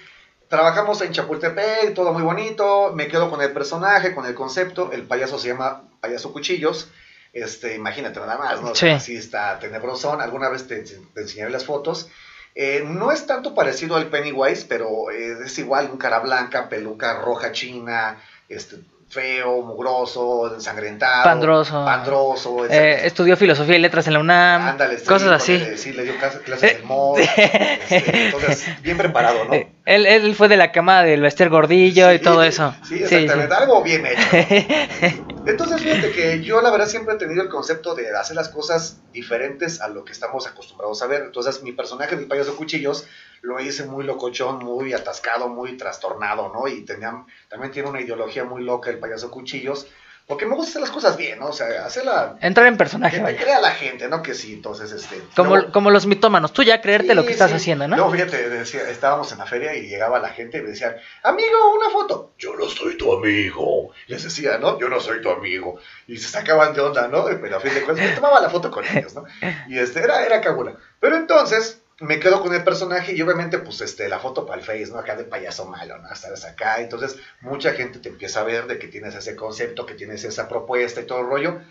trabajamos en Chapultepec, todo muy bonito, me quedo con el personaje, con el concepto, el payaso se llama Payaso Cuchillos, este, imagínate nada más, ¿no? Sí. Así está tenebrosón, alguna vez te, te enseñaré las fotos. Eh, no es tanto parecido al Pennywise, pero eh, es igual, un cara blanca, peluca roja china, este, feo, mugroso, ensangrentado, Pandroso. pandroso, Eh, estudió filosofía y letras en la UNAM, Ándale, cosas así. sí, le dio clases, clases del mod, este, entonces, bien preparado, ¿no? Él, él fue de la cama del Bester Gordillo y Sí, todo eso. Sí, exactamente, algo bien hecho. <laughs> Entonces, fíjate que yo la verdad siempre he tenido el concepto de hacer las cosas diferentes a lo que estamos acostumbrados a ver. Entonces, mi personaje del payaso Cuchillos lo hice muy locochón, muy atascado, muy trastornado, ¿no? Y tenía, también tiene una ideología muy loca el payaso Cuchillos, porque me gusta hacer las cosas bien, ¿no? O sea, hacerla... Entrar en Que personaje, te vaya. crea la gente, ¿no? Que sí, entonces, este... Como, luego- como los mitómanos, tú ya creerte lo que Sí, estás haciendo, ¿no? Luego, fíjate, decía, estábamos en la feria y llegaba la gente y me decían, amigo, una foto. Yo no soy tu amigo. Les decía, no, yo no soy tu amigo. Y se sacaban de onda, ¿no? Pero a fin de cuentas, me tomaba la foto con ellos, ¿no? Y este, era, era cagula. Pero entonces, me quedo con el personaje y obviamente, pues, este, la foto para el Face, ¿no? Acá de payaso malo, ¿no? Estarás acá. Entonces, mucha gente te empieza a ver de que tienes ese concepto, que tienes esa propuesta y todo el rollo.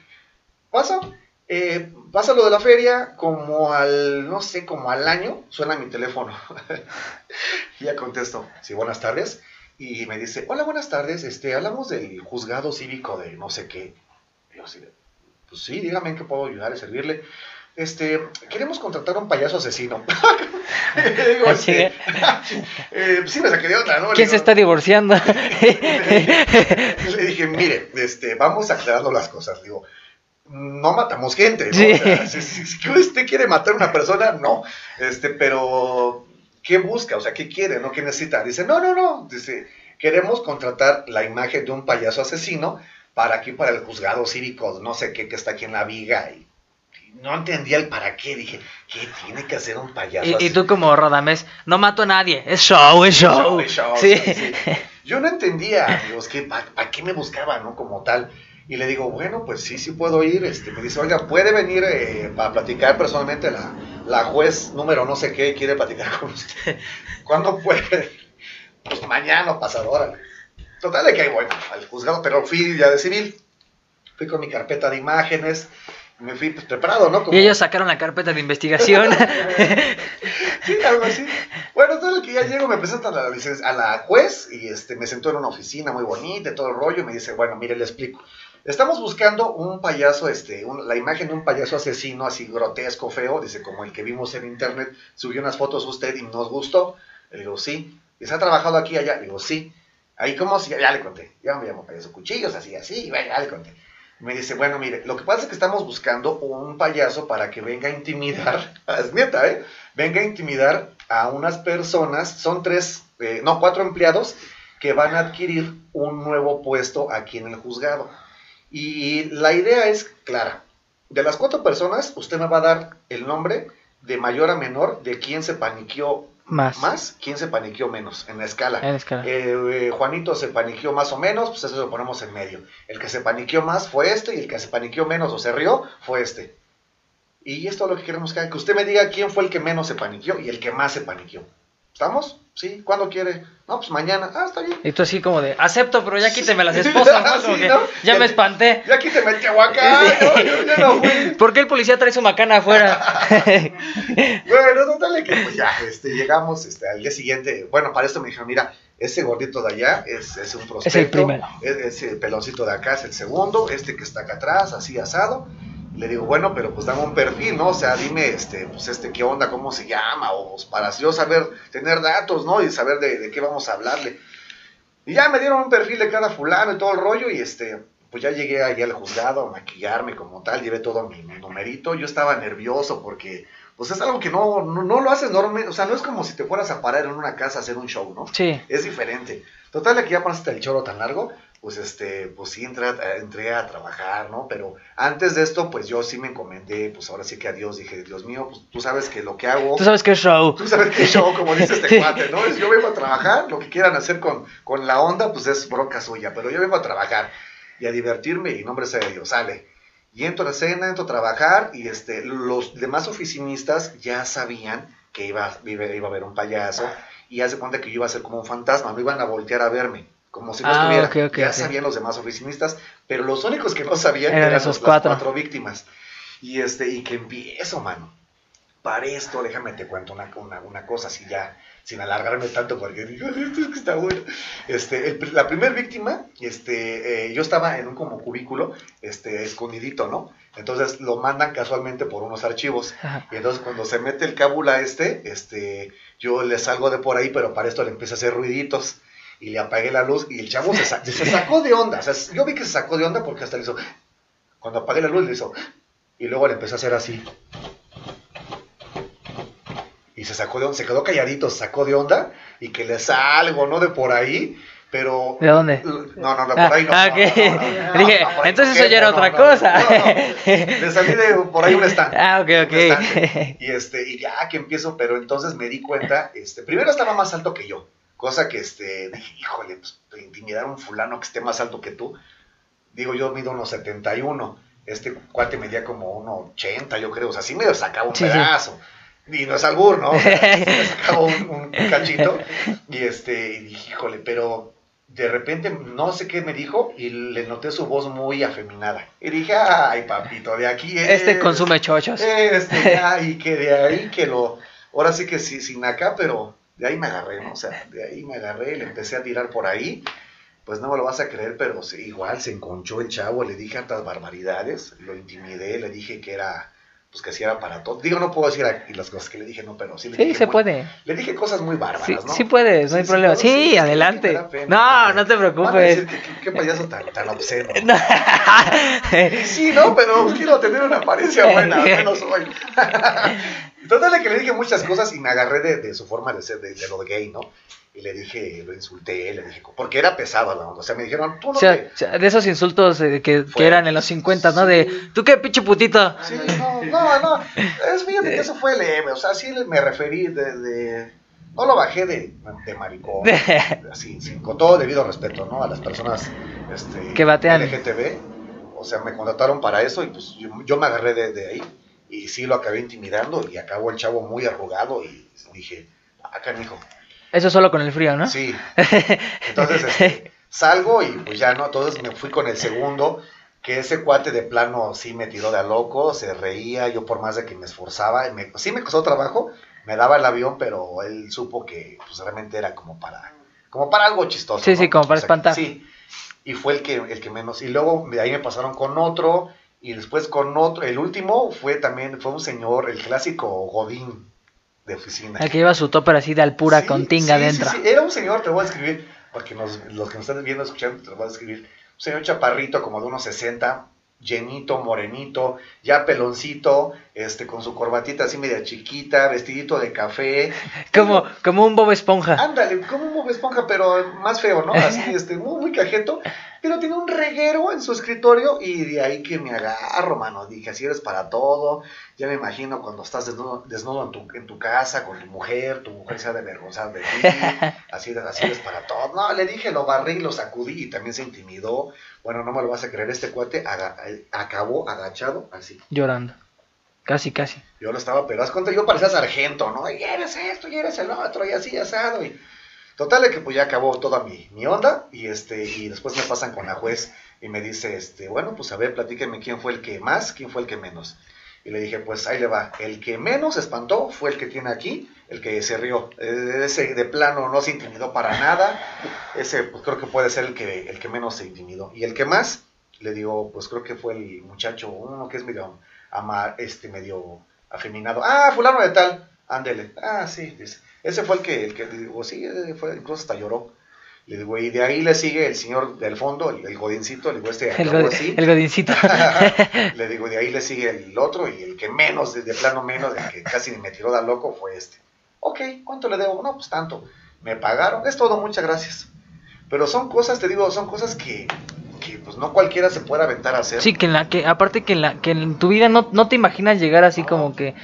Pasa, eh, pasa lo de la feria, como al, no sé, como al año, suena mi teléfono. y <laughs> ya contesto, sí, buenas tardes. Y me dice, hola, buenas tardes, este, hablamos del juzgado cívico de no sé qué. Y yo pues sí, dígame en qué puedo ayudar y servirle. Este, queremos contratar a un payaso asesino. <laughs> <laughs> Digo, este, <laughs> eh, sí me saqué de onda, ¿no? ¿Quién se está divorciando? le dije, mire, este, vamos aclarando las cosas. Digo, no matamos gente, ¿no? Sí. O sea, si, usted quiere matar a una persona, no. Este, pero, ¿qué busca? O sea, ¿qué quiere? ¿No? ¿Qué necesita? Dice, no, no, no. Dice, queremos contratar la imagen de un payaso asesino para aquí, para el juzgado cívico, no sé qué, que está aquí en la viga. Y no entendía el para qué. Dije, ¿qué tiene que hacer un payaso y, y asesino? tú como Rodamés, no mato a nadie, es show, es show. Show, show, Sí. sí, sí. <laughs> Yo no entendía, amigos, que para qué me buscaban, ¿no? Como tal. Y le digo, bueno, pues sí, sí puedo ir. Este, me dice, oiga, ¿puede venir eh, para platicar personalmente la, la juez número no sé qué quiere platicar con usted. <laughs> ¿Cuándo puede? Pues mañana pasado, órale. Total de que ahí voy al juzgado, pero fui ya de civil. Fui con mi carpeta de imágenes, me fui pues, preparado, ¿no? Como- Y ellos sacaron la carpeta de investigación. <laughs> Sí, algo así. Bueno, todo que ya llego, me presentan a la, licen- a la juez y este, me sentó en una oficina muy bonita, y todo el rollo, y me dice, bueno, mire, le explico. Estamos buscando un payaso, este, un- la imagen de un payaso asesino así grotesco, feo, dice, como el que vimos en internet, subió unas fotos usted y nos gustó. Le digo, sí. Dice, ¿ha trabajado aquí y allá? Le digo, sí. Ahí, ¿cómo? si ya le conté. Ya me llamo payaso cuchillos, así, así, y bueno, ya le conté. Me dice, bueno, mire, lo que pasa es que estamos buscando un payaso para que venga a intimidar, <laughs> es neta, ¿eh? Venga a intimidar a unas personas, son tres, eh, no, cuatro empleados que van a adquirir un nuevo puesto aquí en el juzgado. Y la idea es clara. De las cuatro personas, usted me va a dar el nombre de mayor a menor de quién se paniqueó Más. más, quién se paniqueó menos en la escala. En escala. Eh, eh, Juanito se paniqueó más o menos, pues eso lo ponemos en medio. El que se paniqueó más fue este y el que se paniqueó menos o se rió fue este. Y esto es lo que queremos que haga, que usted me diga quién fue el que menos se paniqueó y el que más se paniqueó. ¿Estamos? ¿Sí? ¿Cuándo quiere? No, pues mañana. Ah, está bien. Y tú así como de, acepto, pero ya quíteme las <laughs> esposas, que ¿no? ya me espanté. Ya aquí te metí acá, yo, yo, yo no fui. ¿Por qué el policía trae su macana afuera? <laughs> Bueno, total que pues ya, este, llegamos este, al día siguiente. Bueno, para esto me dijeron, mira, ese gordito de allá es, es un prospecto. el primero. es- Ese peloncito de acá es el segundo. Este que está acá atrás, así asado. Le digo, bueno, pero pues dame un perfil, ¿no? O sea, dime, este, pues este, qué onda, cómo se llama, o pues, para yo saber, tener datos, ¿no? Y saber de, de qué vamos a hablarle. Y ya me dieron un perfil de cada fulano y todo el rollo, y este, pues ya llegué ahí al juzgado a maquillarme como tal, llevé todo mi, numerito. Yo estaba nervioso porque, pues es algo que no, no, no lo haces normalmente, o sea, no es como si te fueras a parar en una casa a hacer un show, ¿no? Sí. Es diferente. Total, que ya pasaste el choro tan largo, pues este, pues sí entré a, entré a trabajar, ¿no? Pero antes de esto, pues yo sí me encomendé, pues ahora sí que a Dios dije, Dios mío, pues tú sabes que lo que hago, Tú sabes que es show. tú sabes que show, como dice este <laughs> cuate, ¿no? Es yo vengo a trabajar, lo que quieran hacer con, con la onda, pues es bronca suya, pero yo vengo a trabajar y a divertirme y nombre sea de Dios, sale. Y entro a la cena, entro a trabajar y este, los demás oficinistas ya sabían que iba, iba, iba a haber un payaso y hace cuenta que yo iba a ser como un fantasma, no iban a voltear a verme, como si no Ah, estuviera. ok, ok, ya ok. sabían los demás oficinistas, pero los únicos que no sabían Eran eran, esos los- cuatro. las cuatro víctimas. Y este, y que empiezo, mano. Para esto, déjame te cuento una, una, una cosa así ya, sin alargarme tanto, porque digo, esto es que está bueno. Este, el la primera víctima, este, eh, yo estaba en un como cubículo, este, escondidito, ¿no? Entonces lo mandan casualmente por unos archivos. Ajá. Y entonces cuando se mete el cábula este, este, yo le salgo de por ahí, pero para esto le empieza a hacer ruiditos. Y le apagué la luz y el chavo se, sa- se sacó de onda. O sea, yo vi que se sacó de onda porque hasta le hizo... Cuando apagué la luz le hizo... Y luego le empezó a hacer así. Y se sacó de onda, se quedó calladito, se sacó de onda. Y que le salgo, ¿no? De por ahí. Pero... ¿De dónde? No, no, no, Ah, por ahí no. ah, no, ok. no, no, no, <laughs> Dije, entonces eso ya era otra cosa. <laughs> Le salí de por ahí un stand. Ah, ok, ok. estante. <laughs> Y este, y ya que empiezo, pero entonces me di cuenta, este, primero estaba más alto que yo, cosa que este, dije, híjole, pues intimidar a un fulano que esté más alto que tú. Digo, yo mido unos 71, este cuate medía como unos 80, yo creo, o sea, sí me sacaba un Sí, sí. pedazo. Y no es albur, ¿no? O <laughs> sea, sí me sacaba un, un cachito. Y este, y dije, híjole, pero de repente no sé qué me dijo y le noté su voz muy afeminada. Y dije, ay, papito, de aquí es. Este consume chochos. Este, ya, y que de ahí que lo, ahora sí que sí, sin acá, pero de ahí me agarré, ¿no? O sea, de ahí me agarré, le empecé a tirar por ahí, pues no me lo vas a creer, pero igual se enconchó el chavo, le dije hartas barbaridades, lo intimidé, le dije que era, pues que sí era para todo. Digo, no puedo decir aquí las cosas que le dije, no, pero sí le Sí, dije. se muy- puede. Le dije cosas muy bárbaras, Sí, ¿no? sí puedes, no hay problema. Sí, adelante. pena, No, no te preocupes. Qué payaso tan, tan obsceno. <laughs> No. Sí, no, pero <laughs> quiero tener una apariencia buena, al menos hoy. <laughs> Total, que le dije muchas cosas y me agarré de, de su forma de ser, de, de lo gay, ¿no? Y le dije, lo insulté, le dije, porque era pesado la onda. O sea, me dijeron, tú no O sea, te... o sea, de esos insultos eh, que, que eran en los 50, ¿no? De, ¿tú qué pinche putito? Sí, no, no, no. Es fíjate que eso fue leve. O sea, sí me referí de. de- no lo bajé de, de maricón. <laughs> Así, sí, con todo debido respeto, ¿no? A las personas este, Que batean. LGTB. O sea, me contrataron para eso y pues yo, yo me agarré de, de ahí. Y sí lo acabé intimidando y acabó el chavo muy arrugado y dije, ah, canijo. Eso solo con el frío, ¿no? Sí. <laughs> Entonces este, salgo y pues ya no, entonces me fui con el segundo, que ese cuate de plano sí me tiró de a loco, se reía, yo por más de que me esforzaba, me, sí me costó trabajo, me daba el avión, pero él supo que pues realmente era como para, como para algo chistoso. Sí, ¿no? sí, como para O sea, que- espantar. Sí, y fue el que, el que menos. Y luego de ahí me pasaron con otro, y después con otro. El último fue también, fue un señor, el clásico Godín de oficina. El que lleva su topper así de alpura Sí, con tinga sí, dentro. sí, sí. Era un señor, te voy a escribir, porque nos- los que nos están viendo, escuchando, te lo voy a escribir. Un señor chaparrito, como de unos 60, llenito, morenito, ya peloncito, este, con su corbatita así media chiquita, vestidito de café. <laughs> Como, como un Bob Esponja. Ándale, como un Bob Esponja, pero más feo, ¿no? Así, este, muy, muy cajeto. Pero tiene un reguero en su escritorio y de ahí que me agarro, mano. Dije, así eres para todo. Ya me imagino cuando estás desnudo, desnudo en, tu, en tu casa con tu mujer, tu mujer se ha de avergonzar de ti. <laughs> Así, así eres para todo. No, le dije, lo barrí, lo sacudí y también se intimidó. Bueno, no me lo vas a creer, este cuate aga- acabó agachado así. Llorando. Casi, casi. Yo lo estaba, pero haz cuenta, yo parecía sargento, ¿no? Y eres esto, y eres el otro, y así asado. Y... Total, que pues ya acabó toda mi, mi onda, y este, y después me pasan con la juez y me dice, este, bueno, pues a ver, platíquenme quién fue el que más, quién fue el que menos. Y le dije, pues ahí le va. El que menos espantó fue el que tiene aquí, el que se rió. Eh, Ese de plano no se intimidó para nada. Ese pues creo que puede ser el que, el que menos se intimidó. Y el que más, le digo, pues creo que fue el muchacho, uno que es medio, ama, este, medio afeminado. Ah, fulano de tal, ándele. Ah, sí, dice. Ese fue el que, el que le digo, sí, eh, fue, incluso hasta lloró. Le digo, y de ahí le sigue el señor del fondo, el, el godincito, le digo, este El, así. el godincito. <laughs> le digo, de ahí le sigue el otro y el que menos, de, de plano menos, el que casi me tiró de loco fue este. Ok, ¿cuánto le debo? No, pues tanto. Me pagaron, es todo, muchas gracias. Pero son cosas, te digo, son cosas que, que pues no cualquiera se puede aventar a hacer. Sí, que en la que aparte que en la que en tu vida no, no te imaginas llegar así como que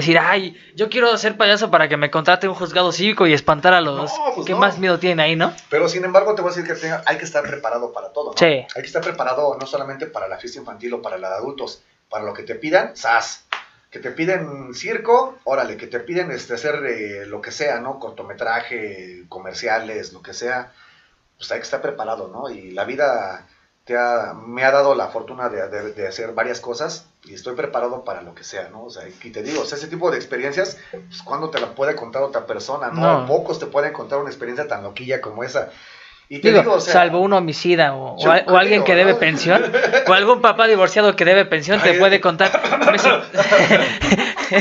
decir, "Ay, yo quiero ser payaso para que me contrate un juzgado cívico y espantar a los No, pues que no. más miedo tienen ahí, ¿no?" Pero sin embargo, te voy a decir que tenga- hay que estar preparado para todo. ¿no? Sí. Hay que estar preparado no solamente para la fiesta infantil o para la de adultos, para lo que te pidan, ¡zas! Que te piden circo, órale, que te piden este, hacer eh, lo que sea, ¿no? Cortometraje, comerciales, lo que sea. Pues hay que estar preparado, ¿no? Y la vida te ha- me ha dado la fortuna de, de- de hacer varias cosas y estoy preparado para lo que sea, ¿no? O sea, y te digo, o sea, ese tipo de experiencias, pues cuando te la puede contar otra persona, ¿no? No. Pocos te pueden contar una experiencia tan loquilla como esa. Y te Digo, digo, o sea, salvo un homicida o, alguien que debe pensión, <laughs> o algún papá divorciado que debe pensión te puede eh. contar. <laughs>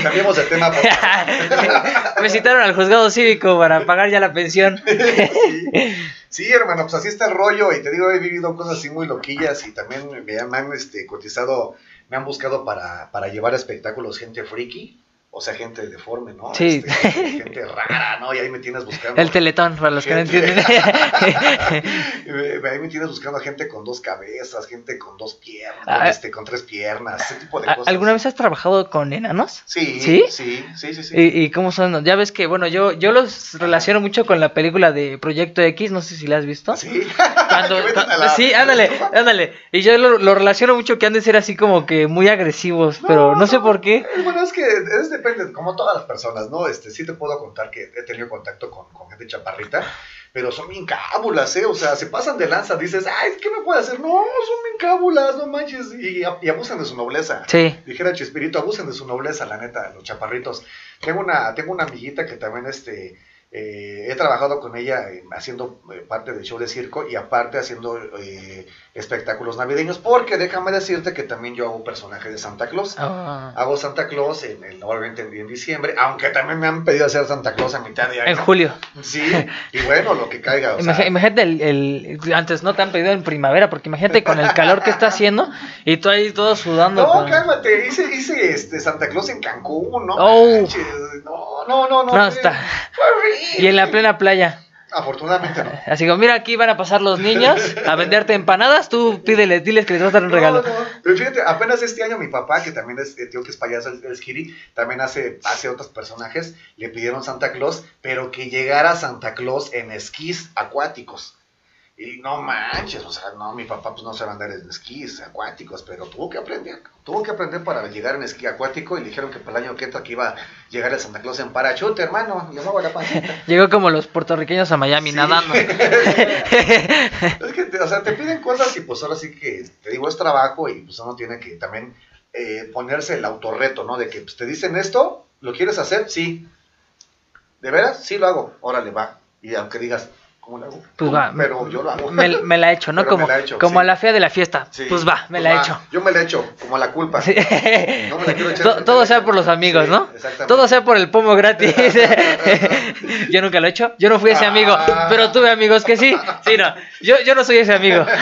Cambiemos de tema. por <laughs> me citaron al juzgado cívico para pagar ya la pensión. sí. Sí, hermano, pues así está el rollo. Y te digo, he vivido cosas así muy loquillas y también me han, este, cotizado, me han buscado para, para llevar espectáculos gente friki. O sea, gente deforme, ¿no? Sí. Este, gente, rara, ¿no? Y ahí me tienes buscando. El teletón, para los que no entienden. <laughs> Ahí me tienes buscando a gente con dos cabezas, gente con dos piernas, Ah. este, con tres piernas, ese tipo de ¿A- cosas. ¿Alguna vez has trabajado con enanos? Sí, ¿Sí? sí, sí, sí, sí. ¿Y, y cómo son? Ya ves que, bueno, yo, yo los relaciono mucho con la película de Proyecto X, no sé si la has visto. Sí. <laughs> Cuando, <laughs> la- sí, ándale, ándale. Y yo lo, lo relaciono mucho que han de ser así como que muy agresivos, pero no sé por qué. Bueno, es que es depende, como todas las personas, ¿no? Este, sí te puedo contar que he tenido contacto con, con gente chaparrita, pero son bien cábulas, ¿eh? O sea, se pasan de lanza, dices, ay, ¿qué me puede hacer? No, son bien cábulas, no manches, y, y abusan de su nobleza. Sí. Dijera Chespirito, abusen de su nobleza, la neta, los chaparritos. Tengo una, tengo una amiguita que también este, eh, he trabajado con ella eh, haciendo eh, parte del show de circo y aparte haciendo eh, espectáculos navideños, porque déjame decirte que también yo hago personaje de Santa Claus. Ah, Hago Santa Claus en el, obviamente en diciembre, aunque también me han pedido hacer Santa Claus a mitad de año. en julio. Sí, y bueno, lo que caiga. O Imagi- sea, imagínate el, el- Antes no te han pedido en primavera, porque imagínate con el calor que está haciendo y tú ahí todo sudando. no, con- cálmate, hice, hice este Santa Claus en Cancún, ¿no? Oh. no, no, no, no. No, está. horrible. Y en la plena playa. Afortunadamente no. <laughs> Así como, mira, aquí van a pasar los niños a venderte empanadas, tú pídele, diles que les vas a dar un regalo. no, Pero fíjate, apenas este año mi papá, que también es, tío que es payaso, el Skiri, también hace, hace otros personajes, le pidieron Santa Claus, pero que llegara Santa Claus en esquís acuáticos. Y no manches, o sea, no, mi papá pues no sabe andar en esquís acuáticos, pero tuvo que aprender, tuvo que aprender para llegar en esquí acuático y le dijeron que para el año que entra que iba a llegar el Santa Claus en parachute, hermano, y la pancita. <laughs> Llegó como los puertorriqueños a Miami Sí. nadando. <laughs> es que, o sea, te piden cosas y pues ahora sí que, te digo, es trabajo y pues uno tiene que también eh, ponerse el autorreto, ¿no? De que pues, te dicen esto, ¿lo quieres hacer? Sí. ¿De veras? Sí lo hago. Órale, va. Y aunque digas, ¿cómo lo hago? Pues va. Pero yo lo hago. Me, me la he hecho, ¿no? Pero Como, la hecho, como sí. a la fea de la fiesta. Sí, Pues va, me pues la he hecho. Yo me la he hecho, como la culpa. Sí. No me la quiero echar todo a sea por los amigos, ¿no? exactamente. Todo sea por el pomo gratis. <laughs> yo nunca lo he hecho. Yo no fui ese amigo, Ah. pero tuve amigos que sí. Sí, no. Yo, yo no soy ese amigo. <laughs>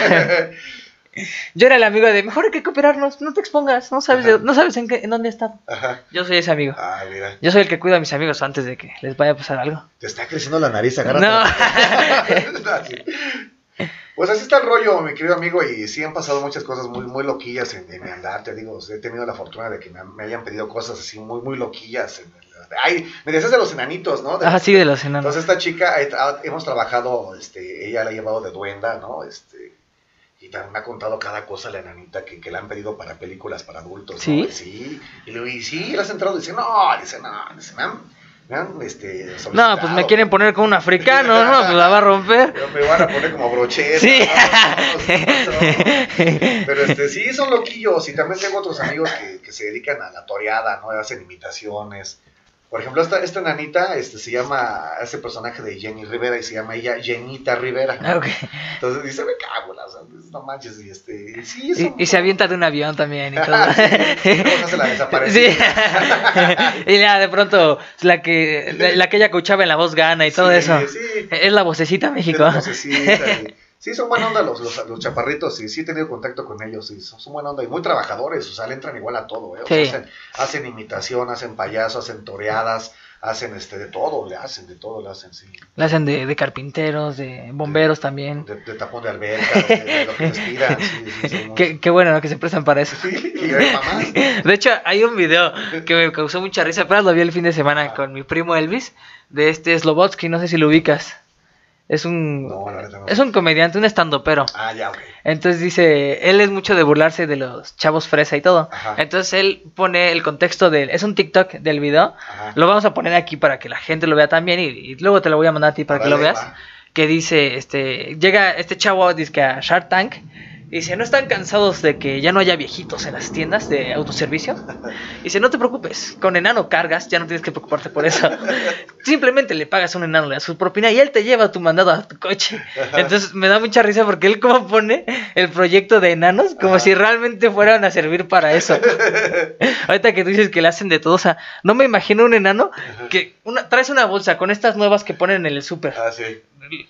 Yo era el amigo de mejor hay que cooperarnos, no te expongas, no sabes, de- no sabes en, qué, en dónde estado. Ajá. Yo soy ese amigo. Ah, mira. Yo soy el que cuida a mis amigos antes de que les vaya a pasar algo. Te está creciendo la nariz, agárrate. No. <laughs> Pues así está el rollo, mi querido amigo, y sí han pasado muchas cosas muy, muy loquillas en, en mi andar, te digo, he tenido la fortuna de que me, hayan pedido cosas así muy, muy loquillas. en el- ay, me decías de los enanitos, ¿no? De- Ah, sí, de los enanos. Entonces esta chica, eh, hemos trabajado, este, ella la ha llevado de duenda, ¿no? Este, y también me ha contado cada cosa la enanita que, que le han pedido para películas para adultos. ¿no? ¿Sí? Sí. Y le digo, ¿y sí? ¿Le has entrado? Dice, no, dice, no, dice, me han, este, No, pues solicitado". me quieren poner como un africano, ¿no? Pues la va a romper. <laughs> Pero me van a poner como brocheta. Sí. ¿no? Pero este, sí, son loquillos. Y también tengo otros amigos que, que se dedican a la toreada, ¿no? Hacen imitaciones. Por ejemplo, esta, esta nanita este, se llama, ese personaje de Jenny Rivera y se llama ella Jenita Rivera. Ah. Entonces dice, me cago, la- o sea, no manches. Y, este, sí, Y, y se avienta de un avión también y todo. <laughs> Sí, se la <laughs> Sí. desaparecida. <laughs> y ya de pronto la que la, la que ella escuchaba en la voz gana y todo eso. Sí, Es la vocecita México. Tiene vocecita y- Sí, son buena onda los, los, los chaparritos, y sí he tenido contacto con ellos, y son, buena onda y muy trabajadores, o sea, le entran igual a todo, ¿eh? O sea, Sí. hacen, hacen imitación, hacen payaso, hacen toreadas, hacen este de todo, le hacen, de todo le hacen, sí. La hacen de, de carpinteros, de bomberos también. De, de tapón de alberca, de, lo que les sí, sí, muy- Qué, qué bueno ¿no? que se prestan para eso. Sí, y hay mamás. <laughs> De hecho, hay un video que me causó mucha risa, pero lo vi el fin de semana Ah. con mi primo Elvis, de este Slobotsky, no sé si lo ubicas. Es un, No, no. es un comediante, un estandopero. Ah, ya, ok. Entonces dice, él es mucho de burlarse de los chavos fresa y todo. Ajá. Entonces él pone el contexto del, es un TikTok del video. Ajá. Lo vamos a poner aquí para que la gente lo vea también y, y luego te lo voy a mandar a ti para que lo veas. va. Que dice, este, llega este chavo dice a Shark Tank dice, ¿no están cansados de que ya no haya viejitos en las tiendas de autoservicio? Dice, no te preocupes, con enano cargas, ya no tienes que preocuparte por eso. <laughs> Simplemente le pagas a un enano, le das su propina y él te lleva tu mandado a tu coche. Entonces me da mucha risa porque él como pone el proyecto de enanos como Ajá. si realmente fueran a servir para eso. <laughs> Ahorita que tú dices que le hacen de todo, o sea, no me imagino un enano que una, traes una bolsa con estas nuevas que ponen en el súper. Ah, sí.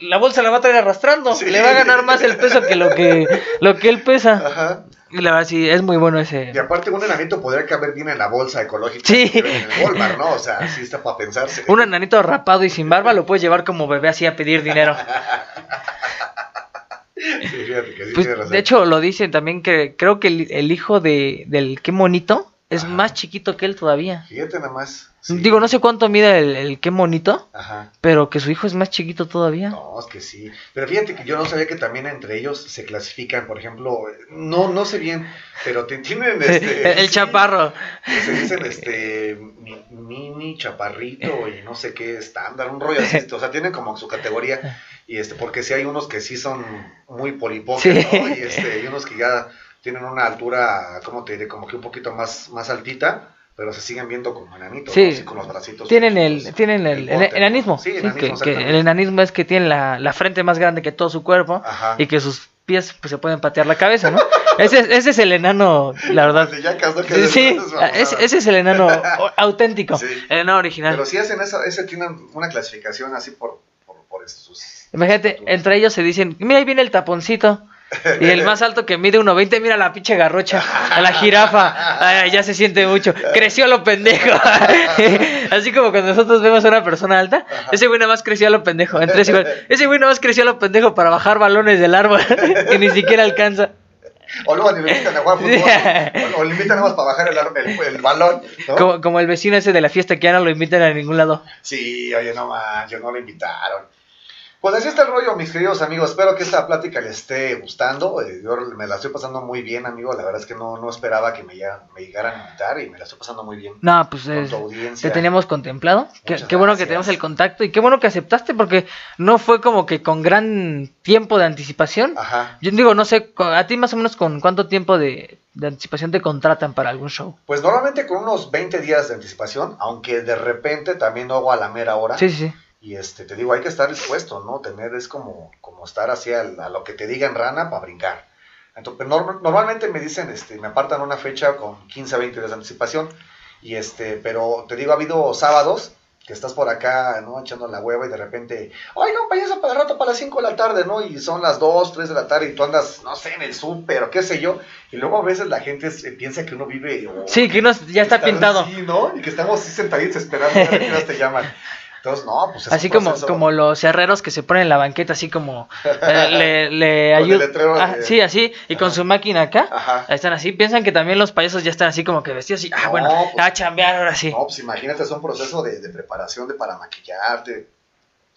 La bolsa la va a traer arrastrando, Sí. le va a ganar más el peso que lo que lo que él pesa. Ajá. Y la verdad sí, es muy bueno ese. Y aparte un enanito podría caber bien en la bolsa ecológica Sí. en el Walmart, ¿no? O sea, sí está para pensarse. Un enanito rapado y sin barba lo puedes llevar como bebé así a pedir dinero. Sí, fíjate que sí Pues, razón. de hecho, lo dicen también que creo que el, el hijo de, del qué monito es Ajá. más chiquito que él todavía. Fíjate nada más. Sí. Digo, no sé cuánto mide el, el qué monito, Ajá. pero que su hijo es más chiquito todavía. No, es que sí. Pero fíjate que yo no sabía que también entre ellos se clasifican, por ejemplo, no, no sé bien, pero te- tienen <laughs> este. el, el sí, chaparro. Se dicen este mi- mini, chaparrito y no sé qué estándar, un rollo así. O sea, tienen como su categoría. Y este, porque sí hay unos que sí son muy polipoques, Sí. ¿no? Y este, hay unos que ya tienen una altura, ¿cómo te diré? Como que un poquito más, más altita, pero se siguen viendo como enanitos, Sí. ¿no? Así con los bracitos. Tienen el, tienen el, enanismo. Sí, sí, enanismo, que, que exactamente. el enanismo es que tiene la, la frente más grande que todo su cuerpo Ajá. y que sus pies pues, se pueden patear la cabeza, ¿no? <laughs> ese, es- ese es el enano, la verdad. Sí, es- ese, ese es el enano <laughs> auténtico, el enano original. Pero sí hacen esa, ese tienen una clasificación así por, por, por sus... Imagínate, entre ellos se dicen, mira ahí viene el taponcito. Y el más alto que mide 1.20, mira la pinche garrocha, a la jirafa, Ay, ya se siente mucho, creció a lo pendejo. <laughs> Así como cuando nosotros vemos a una persona alta, ese güey nada más creció a lo pendejo. Entre igual, ese güey nada más creció a lo pendejo para bajar balones del árbol <laughs> y ni siquiera alcanza. O luego ni le invitan a jugar fútbol, o, <laughs> o le invitan nada más para bajar el, el, el balón, ¿no? Como, como el vecino ese de la fiesta que ya no lo invitan a ningún lado. Sí, oye, no más, yo no le invitaron. Pues así está el rollo, mis queridos amigos. Espero que esta plática les esté gustando. Eh, yo me la estoy pasando muy bien, amigo. La verdad es que no, no esperaba que me, ya, me llegaran a invitar y me la estoy pasando muy bien. No, pues Con es- tu audiencia. te teníamos contemplado. Qué, bueno que tenemos el contacto y qué bueno que aceptaste porque no fue como que con gran tiempo de anticipación. Ajá. Yo digo, no sé, a ti más o menos con cuánto tiempo de, de anticipación te contratan para algún show. Pues normalmente con unos 20 días de anticipación, aunque de repente también lo hago a la mera hora. Sí, sí. Y este, te digo, hay que estar dispuesto, ¿no? Tener es como, como estar hacia a lo que te digan rana para brincar. Entonces, normalmente me dicen, este, me apartan una fecha con 15 a 20 días de anticipación. Y este, pero te digo, ha habido sábados que estás por acá, ¿no? Echando la hueva y de repente, oiga, un payaso para el rato para las 5 de la tarde, ¿no? Y son las 2, 3 de la tarde y tú andas, no sé, en el súper o qué sé yo. Y luego a veces la gente se- piensa que uno vive... o- Sí, que uno ya está Están pintado. ¿no? Y que estamos sentaditos esperando a ver qué te llaman. <laughs> Entonces, no, pues es Así un como, proceso. como los herreros que se ponen en la banqueta, así como eh, <laughs> le, le ayudan. de- Ah, sí, así, y con su máquina acá. Ajá. Están así, piensan que también los payasos ya están así como que vestidos así. Ah, No, bueno, pues- a chambear ahora sí. No, pues imagínate, es un proceso de, de preparación de para maquillarte,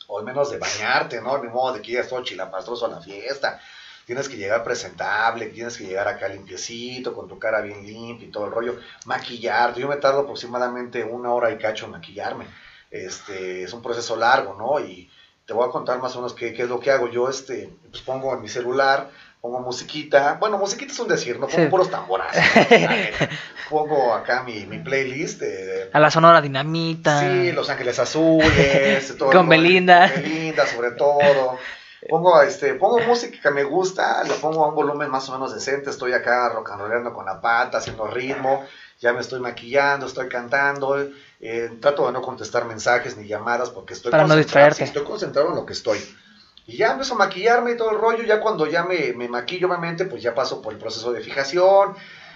o al menos de bañarte, ¿no? Ni modo de que llegas todo chilapastroso a la fiesta. Tienes que llegar presentable, tienes que llegar acá limpiecito, con tu cara bien limpia y todo el rollo. Maquillarte, yo me tardo aproximadamente una hora y cacho en maquillarme. Este, es un proceso largo, ¿no? Y te voy a contar más o menos qué, qué es lo que hago. Yo, este, pues pongo en mi celular, pongo musiquita. Bueno, musiquita es un decir, no pongo Sí. puros tamborazos. neta. <laughs> pongo acá mi, mi playlist de, A la Sonora Dinamita. Sí, Los Ángeles Azules, todo <laughs> Con Belinda. con Belinda, sobre todo. <laughs> <laughs> Pongo, este, pongo música que me gusta, lo pongo a un volumen más o menos decente, estoy acá rock and rollando con la pata, haciendo ritmo, ya me estoy maquillando, estoy cantando, eh, trato de no contestar mensajes ni llamadas porque estoy Para no concentrado, distraerte. estoy concentrado en lo que estoy. Y ya empiezo a maquillarme y todo el rollo, ya cuando ya me, me maquillo obviamente, pues ya paso por el proceso de fijación,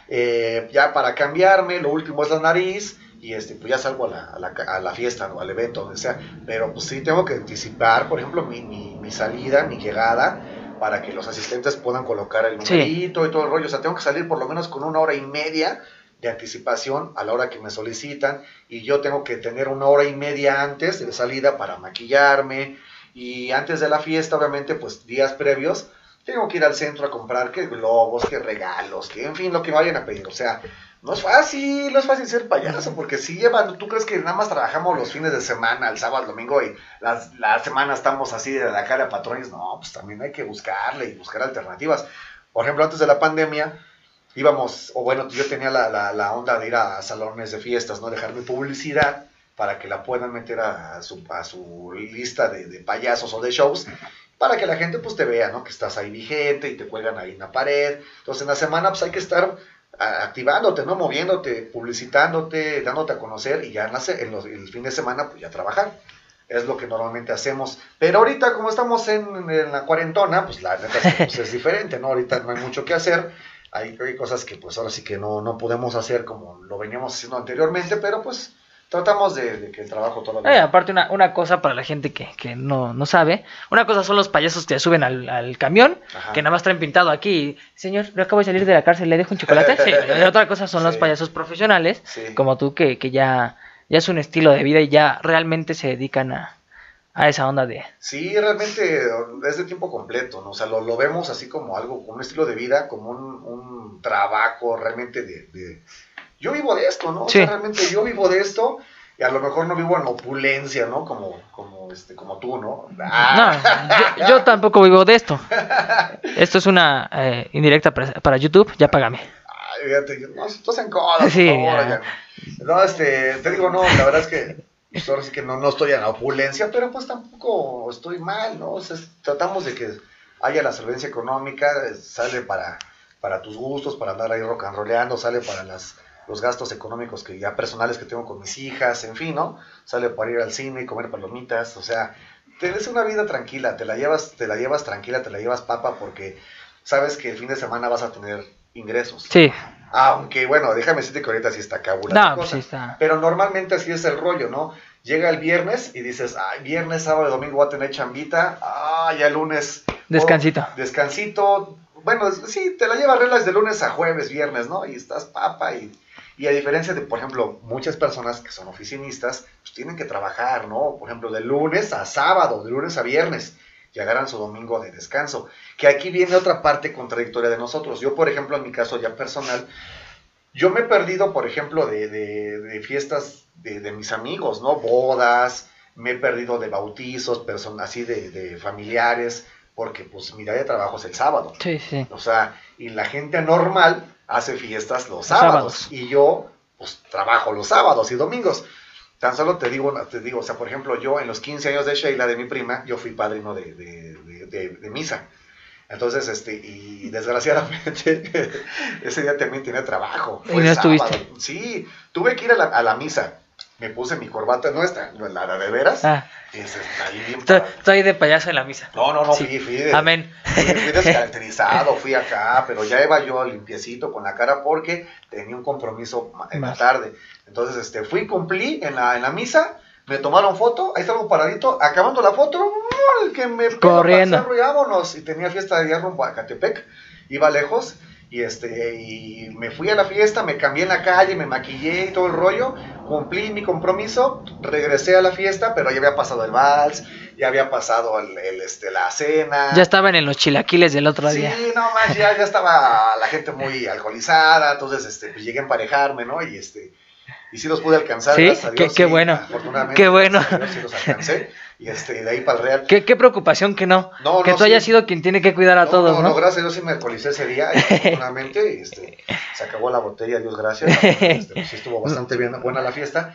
eh, ya para cambiarme, lo último es la nariz, y este, pues ya salgo a la, a la, a la fiesta o al evento, donde sea, pero pues sí tengo que anticipar, por ejemplo, mi, mi, mi salida, mi llegada, para que los asistentes puedan colocar el Sí. numerito y todo el rollo, o sea, tengo que salir por lo menos con una hora y media de anticipación a la hora que me solicitan. Y yo tengo que tener una hora y media antes de salida para maquillarme. Y antes de la fiesta obviamente pues días previos tengo que ir al centro a comprar que globos, que regalos, que en fin lo que vayan a pedir, o sea, no es fácil, no es fácil ser payaso porque si llevan, tú crees que nada más trabajamos los fines de semana, el sábado, el domingo y las, la semana estamos así de la cara a patrones, no, pues también hay que buscarle y buscar alternativas. Por ejemplo, antes de la pandemia, íbamos, o bueno, yo tenía la, la, onda de ir a salones de fiestas, ¿no? Dejar mi publicidad para que la puedan meter a, su, a su lista de, de payasos o de shows, para que la gente pues te vea, ¿no? Que estás ahí vigente y te cuelgan ahí en la pared. Entonces en la semana pues hay que estar activándote, ¿no? Moviéndote, publicitándote, dándote a conocer y ya en, en los- el fin de semana pues ya trabajar. Es lo que normalmente hacemos. Pero ahorita, como estamos en, la cuarentona, pues la neta pues, es diferente, ¿no? Ahorita no hay mucho que hacer. Hay, hay cosas que pues ahora sí que no, no podemos hacer como lo veníamos haciendo anteriormente, pero pues tratamos de, de que el trabajo Eh, todavía... aparte, una, una cosa para la gente que, que no, no sabe: una cosa son los payasos que suben al, al camión, Ajá. que nada más traen pintado aquí. Señor, yo acabo de salir de la cárcel, ¿le dejo un chocolate? <laughs> Sí. Y otra cosa son los payasos profesionales, Sí. como tú, que, que ya, ya es un estilo de vida y ya realmente se dedican a, a esa onda de. Sí, realmente es de tiempo completo, ¿no? O sea, lo, lo vemos así como algo, como un estilo de vida, como un, un trabajo realmente de, de- Yo vivo de esto, ¿no? O Sí. sea, realmente yo vivo de esto y a lo mejor no vivo en opulencia, ¿no? Como, como, este, como tú, ¿no? Ah, No, yo, yo tampoco vivo de esto. Esto es una eh, indirecta para, para YouTube, ya págame. Ay, fíjate, no, estás en coda, por Sí, favor, ya. ya. No, este, te digo, no, la verdad es que pues, ahora sí que no, no estoy en la opulencia, pero pues tampoco estoy mal, ¿no? O sea, tratamos de que haya la solvencia económica, eh, sale para, para tus gustos, para andar ahí rock and rollando, sale para las, los gastos económicos que ya personales que tengo con mis hijas, en fin, ¿no? Sale para ir al cine y comer palomitas, o sea, te es una vida tranquila, te la llevas, te la llevas tranquila, te la llevas papa porque sabes que el fin de semana vas a tener ingresos. Sí, Aunque, bueno, déjame decirte que ahorita sí está cabula. no, pues sí está. Pero normalmente así es el rollo, ¿no? Llega el viernes y dices, ay, viernes, sábado y domingo voy a tener chambita. Ah, ya el lunes. Descansito. oh, descansito. Bueno, es- sí, te la llevas reglas de lunes a jueves, viernes, ¿no? Y estás papa y... Y a diferencia de, por ejemplo, muchas personas que son oficinistas, pues tienen que trabajar, ¿no? Por ejemplo, de lunes a sábado, de lunes a viernes. y agarran su domingo de descanso. Que aquí viene otra parte contradictoria de nosotros. Yo, por ejemplo, en mi caso ya personal, yo me he perdido, por ejemplo, de, de- de fiestas de, de mis amigos, ¿no? Bodas, me he perdido de bautizos, personas así de, de familiares, porque pues mi día de trabajo es el sábado. Sí, sí. O sea, y la gente normal hace fiestas los sábados, sábados. y yo pues trabajo los sábados y domingos. Tan solo te digo, te digo, o sea, por ejemplo, yo en los 15 años de Sheila, de mi prima, yo fui padrino de, de- de- de- misa. Entonces, este, y desgraciadamente, <laughs> ese día también tenía trabajo. ¿Y no estuviste? Sí, tuve que ir a la, a la misa. Me puse mi corbata nuestra, la, la de veras. Ah, y se- ahí bien estoy, estoy de payaso en la misa. No, no, no, Sí. fui, fui de, Amén. Fui, fui descaracterizado, <laughs> fui acá, pero ya iba yo limpiecito con la cara porque tenía un compromiso en la Más. tarde. Entonces, este, fui, cumplí en la, en la misa, me tomaron foto, ahí estaba un paradito, acabando la foto, el que me Corriendo. cerro y vámonos. Y tenía fiesta de día rumbo a Catepec, iba lejos. Y, este, y me fui a la fiesta, me cambié en la calle, me maquillé y todo el rollo, cumplí mi compromiso, regresé a la fiesta, pero ya había pasado el vals, ya había pasado el, el, este, la cena. Ya estaban en los chilaquiles del otro Sí, día. no más, ya, ya estaba la gente muy alcoholizada, entonces este, pues llegué a emparejarme, ¿no? Y este, y sí los pude alcanzar, ¿Sí? Qué- Dios, qué sí, bueno. afortunadamente, Qué bueno. gracias a Dios sí los alcancé, <laughs> y este, de ahí para el Real. Qué, qué preocupación que no. No, que no, tú hayas sido quien tiene que cuidar a No, todos, no, ¿no? gracias a Dios sí me alcoholicé ese día, y afortunadamente, <laughs> este, se acabó la botella, Dios gracias, este, pues, estuvo bastante bien, buena la fiesta.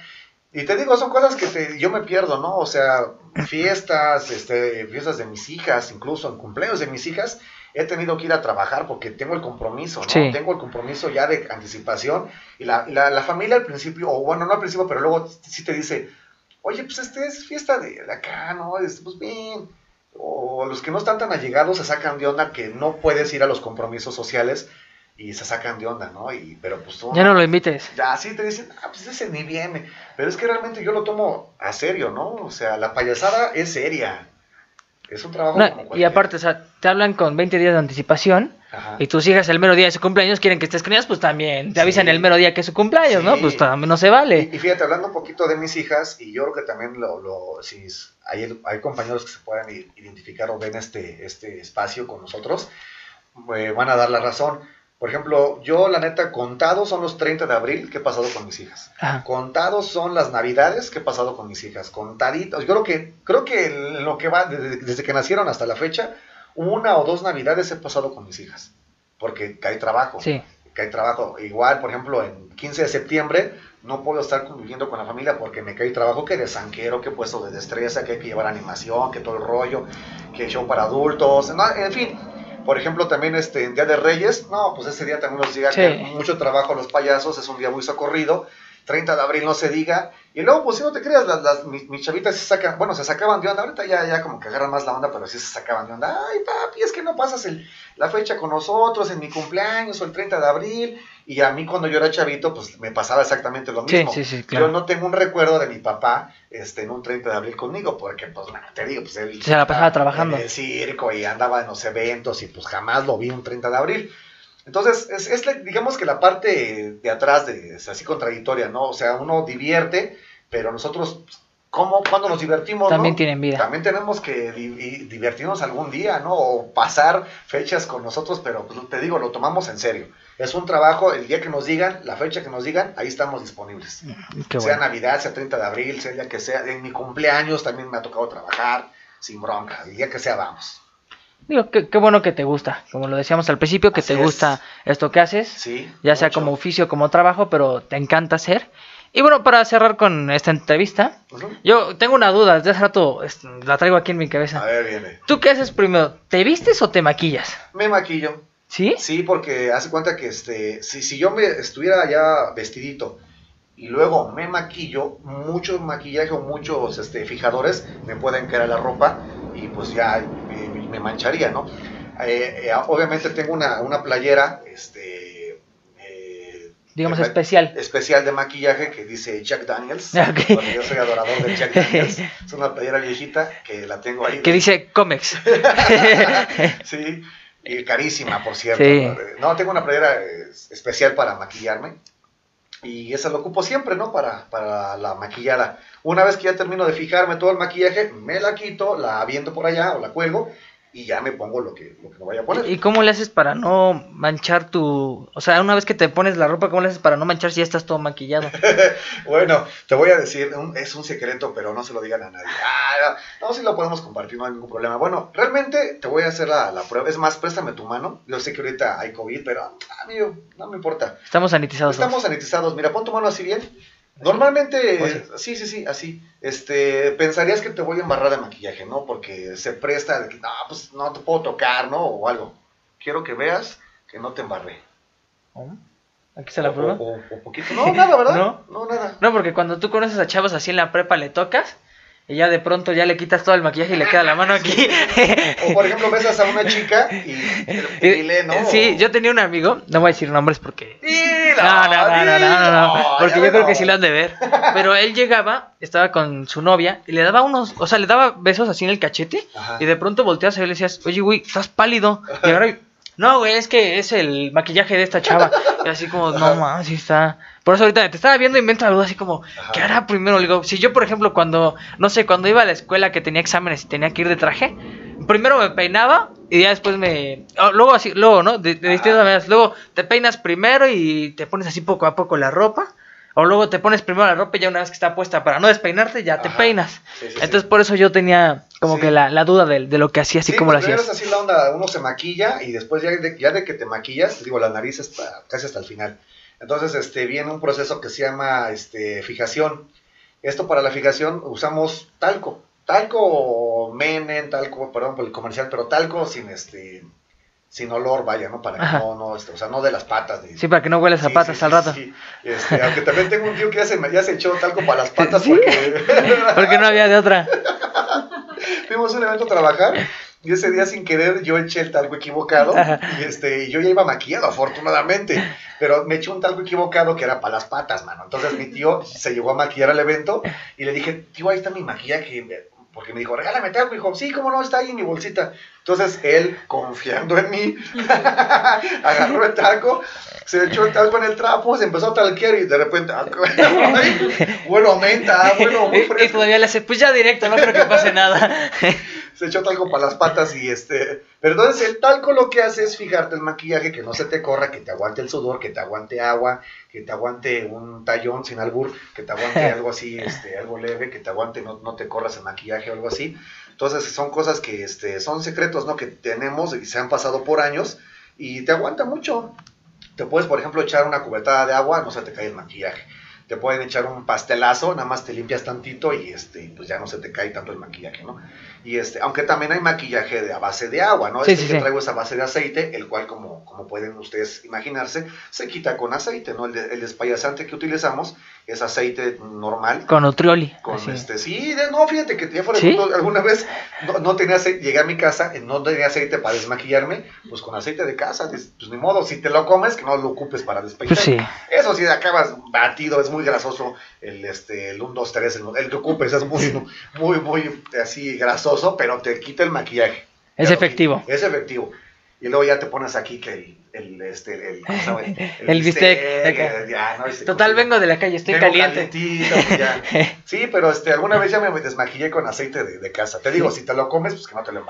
Y te digo, son cosas que te- yo me pierdo, ¿no? O sea, fiestas, este, fiestas de mis hijas, incluso en cumpleaños de mis hijas, he tenido que ir a trabajar porque tengo el compromiso, ¿no? Sí. Tengo el compromiso ya de anticipación. Y la, la, la familia al principio, o bueno, no al principio, pero luego sí te dice, oye, pues este es fiesta de, de acá, ¿no? Es, pues bien. O los que no están tan allegados se sacan de onda que no puedes ir a los compromisos sociales y se sacan de onda, ¿no? Y, pero pues tú, Ya no lo invites. ya sí te dicen, ah, pues ese ni viene. Pero es que realmente yo lo tomo a serio, ¿no? O sea, la payasada es seria. Es un trabajo No, como y aparte, o sea, te hablan con 20 días de anticipación Ajá. y tus hijas el mero día de su cumpleaños quieren que estés con ellas, pues también te avisan Sí. el mero día que es su cumpleaños, ¿no? Sí. Pues también no se vale. Y, y fíjate, hablando un poquito de mis hijas, y yo creo que también lo, lo- si hay, hay compañeros que se puedan identificar o ven este, este espacio con nosotros, eh, van a dar la razón. Por ejemplo, yo la neta, contados son los 30 de abril que he pasado con mis hijas. Ajá. Contados son las navidades que he pasado con mis hijas. Contaditos. Yo creo que, creo que lo que va, desde, desde que nacieron hasta la fecha, una o dos navidades he pasado con mis hijas. Porque hay trabajo Sí. que hay trabajo. Igual, por ejemplo, en 15 de septiembre no puedo estar conviviendo con la familia porque me cae trabajo que de sanquero, que puesto de destreza, que hay que llevar animación, que todo el rollo, que show para adultos, no, en fin. Por ejemplo, también este en Día de Reyes, no, pues ese día también nos llega Sí. que mucho trabajo a los payasos, es un día muy socorrido. 30 de abril no se diga. Y luego, pues si no te creas, las, las- mis, mis chavitas se sacan, bueno, se sacaban de onda. Ahorita ya, ya como que agarran más la onda, pero sí se sacaban de onda. Ay, papi, es que no pasas el, la fecha con nosotros en mi cumpleaños o el 30 de abril. Y a mí cuando yo era chavito, pues me pasaba exactamente lo Sí, mismo. sí, sí, claro. Yo no tengo un recuerdo de mi papá este, en un 30 de abril conmigo, porque, pues, bueno, te digo, pues él... Se la pasaba trabajando. En el circo y andaba en los eventos y pues jamás lo vi un 30 de abril. Entonces, es, es digamos que la parte de atrás de, es así contradictoria, ¿no? O sea, uno divierte, pero nosotros, ¿cómo, cuando nos divertimos? También no? tienen vida. También tenemos que di- di- divertirnos algún día, ¿no? O pasar fechas con nosotros, pero pues, te digo, lo tomamos en serio. Es un trabajo, el día que nos digan, la fecha que nos digan, ahí estamos disponibles. Qué sea bueno. Navidad, sea 30 de abril, sea el día que sea. En mi cumpleaños también me ha tocado trabajar, sin bronca. El día que sea, vamos. Digo, qué, qué bueno que te gusta. Como lo decíamos al principio, que Así te es. gusta esto que haces. Sí. ya sea como oficio, como trabajo, pero te encanta hacer. Y bueno, para cerrar con esta entrevista, yo tengo una duda, desde hace rato la traigo aquí en mi A cabeza. ver, viene. ¿Tú qué haces primero? ¿Te vistes o te maquillas? Me maquillo. ¿Sí? Sí, porque hace cuenta que este, si, si yo me estuviera ya vestidito y luego me maquillo, mucho maquillaje o muchos este, fijadores me pueden caer a la ropa y pues ya me, mancharía, ¿no? Eh, eh, obviamente tengo una, una playera, este, eh, Digamos de especial. especial de maquillaje que dice Jack Daniels, <laughs> Ok. porque yo soy adorador de Jack <laughs> Daniels. Es una playera viejita que la tengo ahí. Que dice Comex. <laughs> Sí, y carísima, por cierto. Sí. No, tengo una playera eh, especial para maquillarme. y esa lo ocupo siempre, ¿no? Para, para la maquillada. Una vez que ya termino de fijarme todo el maquillaje, me la quito, la aviento por allá o la cuelgo y ya me pongo lo que, lo que me vaya a poner. ¿Y cómo le haces para no manchar tu... O sea, una vez que te pones la ropa, ¿cómo le haces para no manchar si ya estás todo maquillado? <laughs> bueno, te voy a decir, un- es un secreto, pero no se lo digan a nadie. Ah, no, sí lo podemos compartir, no hay ningún problema. Bueno, realmente te voy a hacer la, la prueba. Es más, préstame tu mano. Yo sé que ahorita hay COVID, pero a mí no me importa. Estamos sanitizados. todos. Estamos sanitizados. Mira, pon tu mano así bien. Normalmente, sí, sí, sí, así. Este, pensarías que te voy a embarrar de maquillaje, ¿no? Porque se presta de que, no, pues no te puedo tocar, ¿no? O algo. Quiero que veas que no te embarré. ¿Oh? ¿Aquí se la prueba? O, o- o poquito. No, nada, ¿verdad? <laughs> ¿No? No, nada. No, porque cuando tú conoces a chavos así en la prepa, le tocas y ya de pronto ya le quitas todo el maquillaje y le queda la mano aquí. O por ejemplo, besas a una chica y, y dile, ¿no? Sí, yo tenía un amigo, no voy a decir nombres porque... Dilo, No, no, no, no, no, no, no, porque yo creo que sí lo han de ver. Pero él llegaba, estaba con su novia y le daba unos, o sea, le daba besos así en el cachete Ajá. y de pronto volteas a él y le decías, oye, güey, estás pálido. Y ahora, no, güey, es que es el maquillaje de esta chava. Y así como, no, más, sí está. Por eso ahorita te estaba viendo y me entra la duda así como, Ajá. ¿qué hará primero? Le digo, si yo, por ejemplo, cuando, no sé, cuando iba a la escuela que tenía exámenes y tenía que ir de traje, primero me peinaba y ya después me... oh, luego así, luego, ¿no? De, de distintas maneras. Luego te peinas primero y te pones así poco a poco la ropa. O luego te pones primero la ropa y ya una vez que está puesta para no despeinarte, ya te peinas. Sí, sí, sí. Entonces por eso yo tenía como que la, la duda de, de lo que hacía, así Sí, como lo pues, primero hacías. es así la onda, uno se maquilla y después ya de, ya de que te maquillas, digo, la nariz está casi hasta el final. Entonces, este, viene un proceso que se llama, este, fijación. Esto para la fijación usamos talco, talco menen, talco, perdón por el comercial, pero talco sin, este, sin olor, vaya, ¿no? Para que no, no, este, o sea, no de las patas. De, Sí, para que no huelas a Sí, patas sí, al rato. sí. Este, aunque también tengo un tío que ya se, ya se echó talco para las <laughs> patas porque <laughs> Porque no había de otra. <laughs> fuimos un evento a trabajar y ese día sin querer yo eché el talco equivocado y este yo ya iba maquillado afortunadamente pero me eché un talco equivocado que era para las patas mano entonces mi tío se llegó a maquillar al evento y le dije tío ahí está mi maquillaje porque me dijo regálame talco y dijo sí cómo no está ahí en mi bolsita entonces él confiando en mí <laughs> agarró el talco se echó el talco en el trapo se empezó a talquear y de repente ah, <laughs> ay, bueno aumenta ah, bueno muy Y, y fresco. todavía le hace, pues ya directo, no creo que pase nada. <laughs> se echó talco para las patas y este. Pero entonces el talco lo que hace es fijarte el maquillaje, que no se te corra, que te aguante el sudor, que te aguante agua, que te aguante un tallón sin albur, que te aguante <laughs> algo así, este, algo leve, que te aguante, no, no te corras el maquillaje o algo así. Entonces son cosas que este, son secretos, ¿no? Que tenemos y se han pasado por años y te aguanta mucho. Te puedes, por ejemplo, echar una cubetada de agua, no se te cae el maquillaje. Te pueden echar un pastelazo, nada más te limpias tantito y este, pues ya no se te cae tanto el maquillaje, ¿no? Y este, aunque también hay maquillaje de, a base de agua, ¿no? Sí, este sí, que sí. traigo es a base de aceite, el cual, como, como pueden ustedes imaginarse, se quita con aceite, ¿no? El, de- el despayasante que utilizamos es aceite normal. Con Nutrioli. Con así. este, sí, de- no, fíjate que ya fuera alguna vez no, no tenía aceite, llegué a mi casa, eh, no tenía aceite para desmaquillarme, pues con aceite de casa, pues ni modo, si te lo comes, que no lo ocupes para despeinar. Pues sí. Eso sí, acabas batido, es muy grasoso el, este, el 1, 2, 3, el, el que ocupes es muy, muy, muy así grasoso, pero te quita el maquillaje. Es efectivo. Es efectivo. Y luego ya te pones aquí que el, el, este, el, ¿cómo se llama? <laughs> El bistec, bistec, acá. ya, ¿no? Ese Total, vengo de la calle, estoy caliente. pues, ya. <laughs> Sí, pero este, alguna vez ya me desmaquillé con aceite de, de casa. Te digo, si te lo comes, pues que no te lo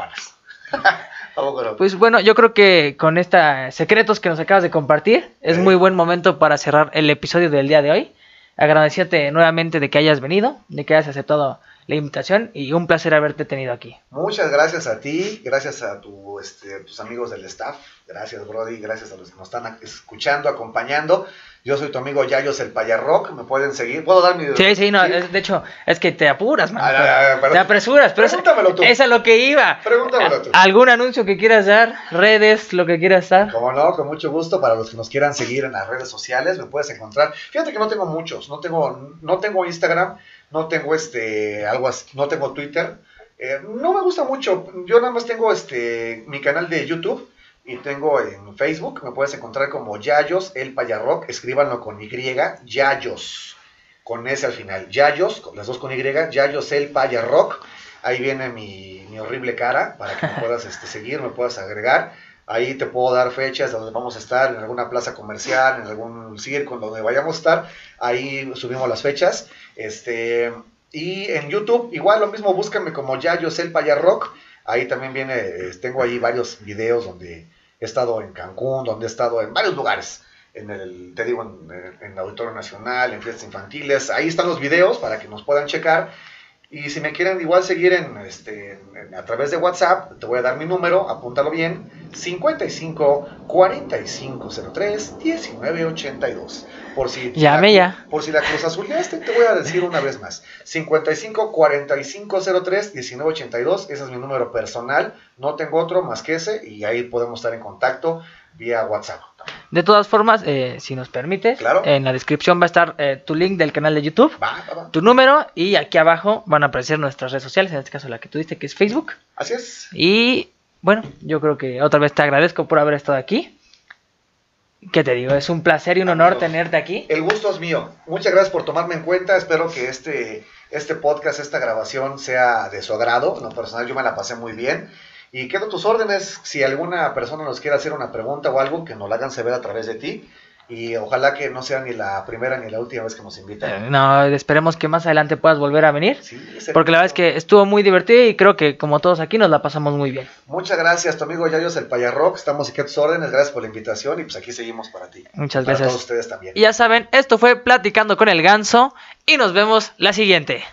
<laughs> no. Pues bueno, yo creo que con estos secretos que nos acabas de compartir, es Sí. muy buen momento para cerrar el episodio del día de hoy. Agradeciéndote nuevamente de que hayas venido, de que hayas aceptado la invitación y un placer haberte tenido aquí. Muchas gracias a ti, gracias a tu, este, tus amigos del staff, gracias Brody, gracias a los que nos están escuchando, acompañando. Yo soy tu amigo Yayos el Payarrock, me pueden seguir. ¿Puedo dar mi Sí, sí, no, es- de hecho, es que te apuras, man. Ah, te apresuras, pero es, Pregúntamelo tú. es a lo que iba. Pregúntamelo tú. ¿Algún anuncio que quieras dar? ¿Redes? ¿Lo que quieras dar? Como no, con mucho gusto para los que nos quieran seguir en las redes sociales, me puedes encontrar. Fíjate que no tengo muchos, no tengo, no tengo Instagram, no tengo este, algo así, no tengo Twitter. Eh, no me gusta mucho. Yo nada más tengo este, mi canal de YouTube y tengo en Facebook. Me puedes encontrar como Yayos el Payarrock. Escríbanlo con Y, Yayos, con S al final. Yayos, las dos con Y, Yayos el Payarrock. Ahí viene mi, mi horrible cara para que me puedas este, seguir, me puedas agregar. Ahí te puedo dar fechas donde vamos a estar, en alguna plaza comercial, en algún circo, donde vayamos a estar. Ahí subimos las fechas. Este, y en YouTube, igual lo mismo, búscame como Yayo Selpaya Rock. Ahí también viene, eh, tengo ahí varios videos donde he estado en Cancún, donde he estado en varios lugares. En el, te digo, en, en el Auditorio Nacional, en fiestas infantiles. Ahí están los videos para que nos puedan checar. Y si me quieren igual seguir en, este, en- a través de WhatsApp, te voy a dar mi número, apúntalo bien, 55 4503 1982. Por si Llame la- ya. Por si la Cruz Azuleaste, te voy a decir una vez más. 55 4503 1982, ese es mi número personal, no tengo otro más que ese y ahí podemos estar en contacto vía WhatsApp. De todas formas, eh, si nos permites, Claro. en la descripción va a estar eh, tu link del canal de YouTube, Va, va, va. tu número y aquí abajo van a aparecer nuestras redes sociales, en este caso la que tú diste que es Facebook. Así es. Y bueno, yo creo que otra vez te agradezco por haber estado aquí. ¿Qué te digo? Es un placer y un honor Amigos. tenerte aquí. El gusto es mío. Muchas gracias por tomarme en cuenta. Espero que este, este podcast, esta grabación sea de su agrado. En lo personal yo me la pasé muy bien. Y quedo a tus órdenes. Si alguna persona nos quiere hacer una pregunta o algo, que nos la hagan saber a través de ti. Y ojalá que no sea ni la primera ni la última vez que nos Eh, invitan. No, esperemos que más adelante puedas volver a venir. Sí, Porque la verdad es que estuvo muy divertido y creo que como todos aquí nos la pasamos muy bien. Muchas gracias, tu amigo Yayos el Payarrock. Estamos aquí a tus órdenes. Gracias por la invitación y pues aquí seguimos para ti. Muchas Para gracias. todos ustedes también. Y ya saben, esto fue Platicando con el Ganso y nos vemos la siguiente.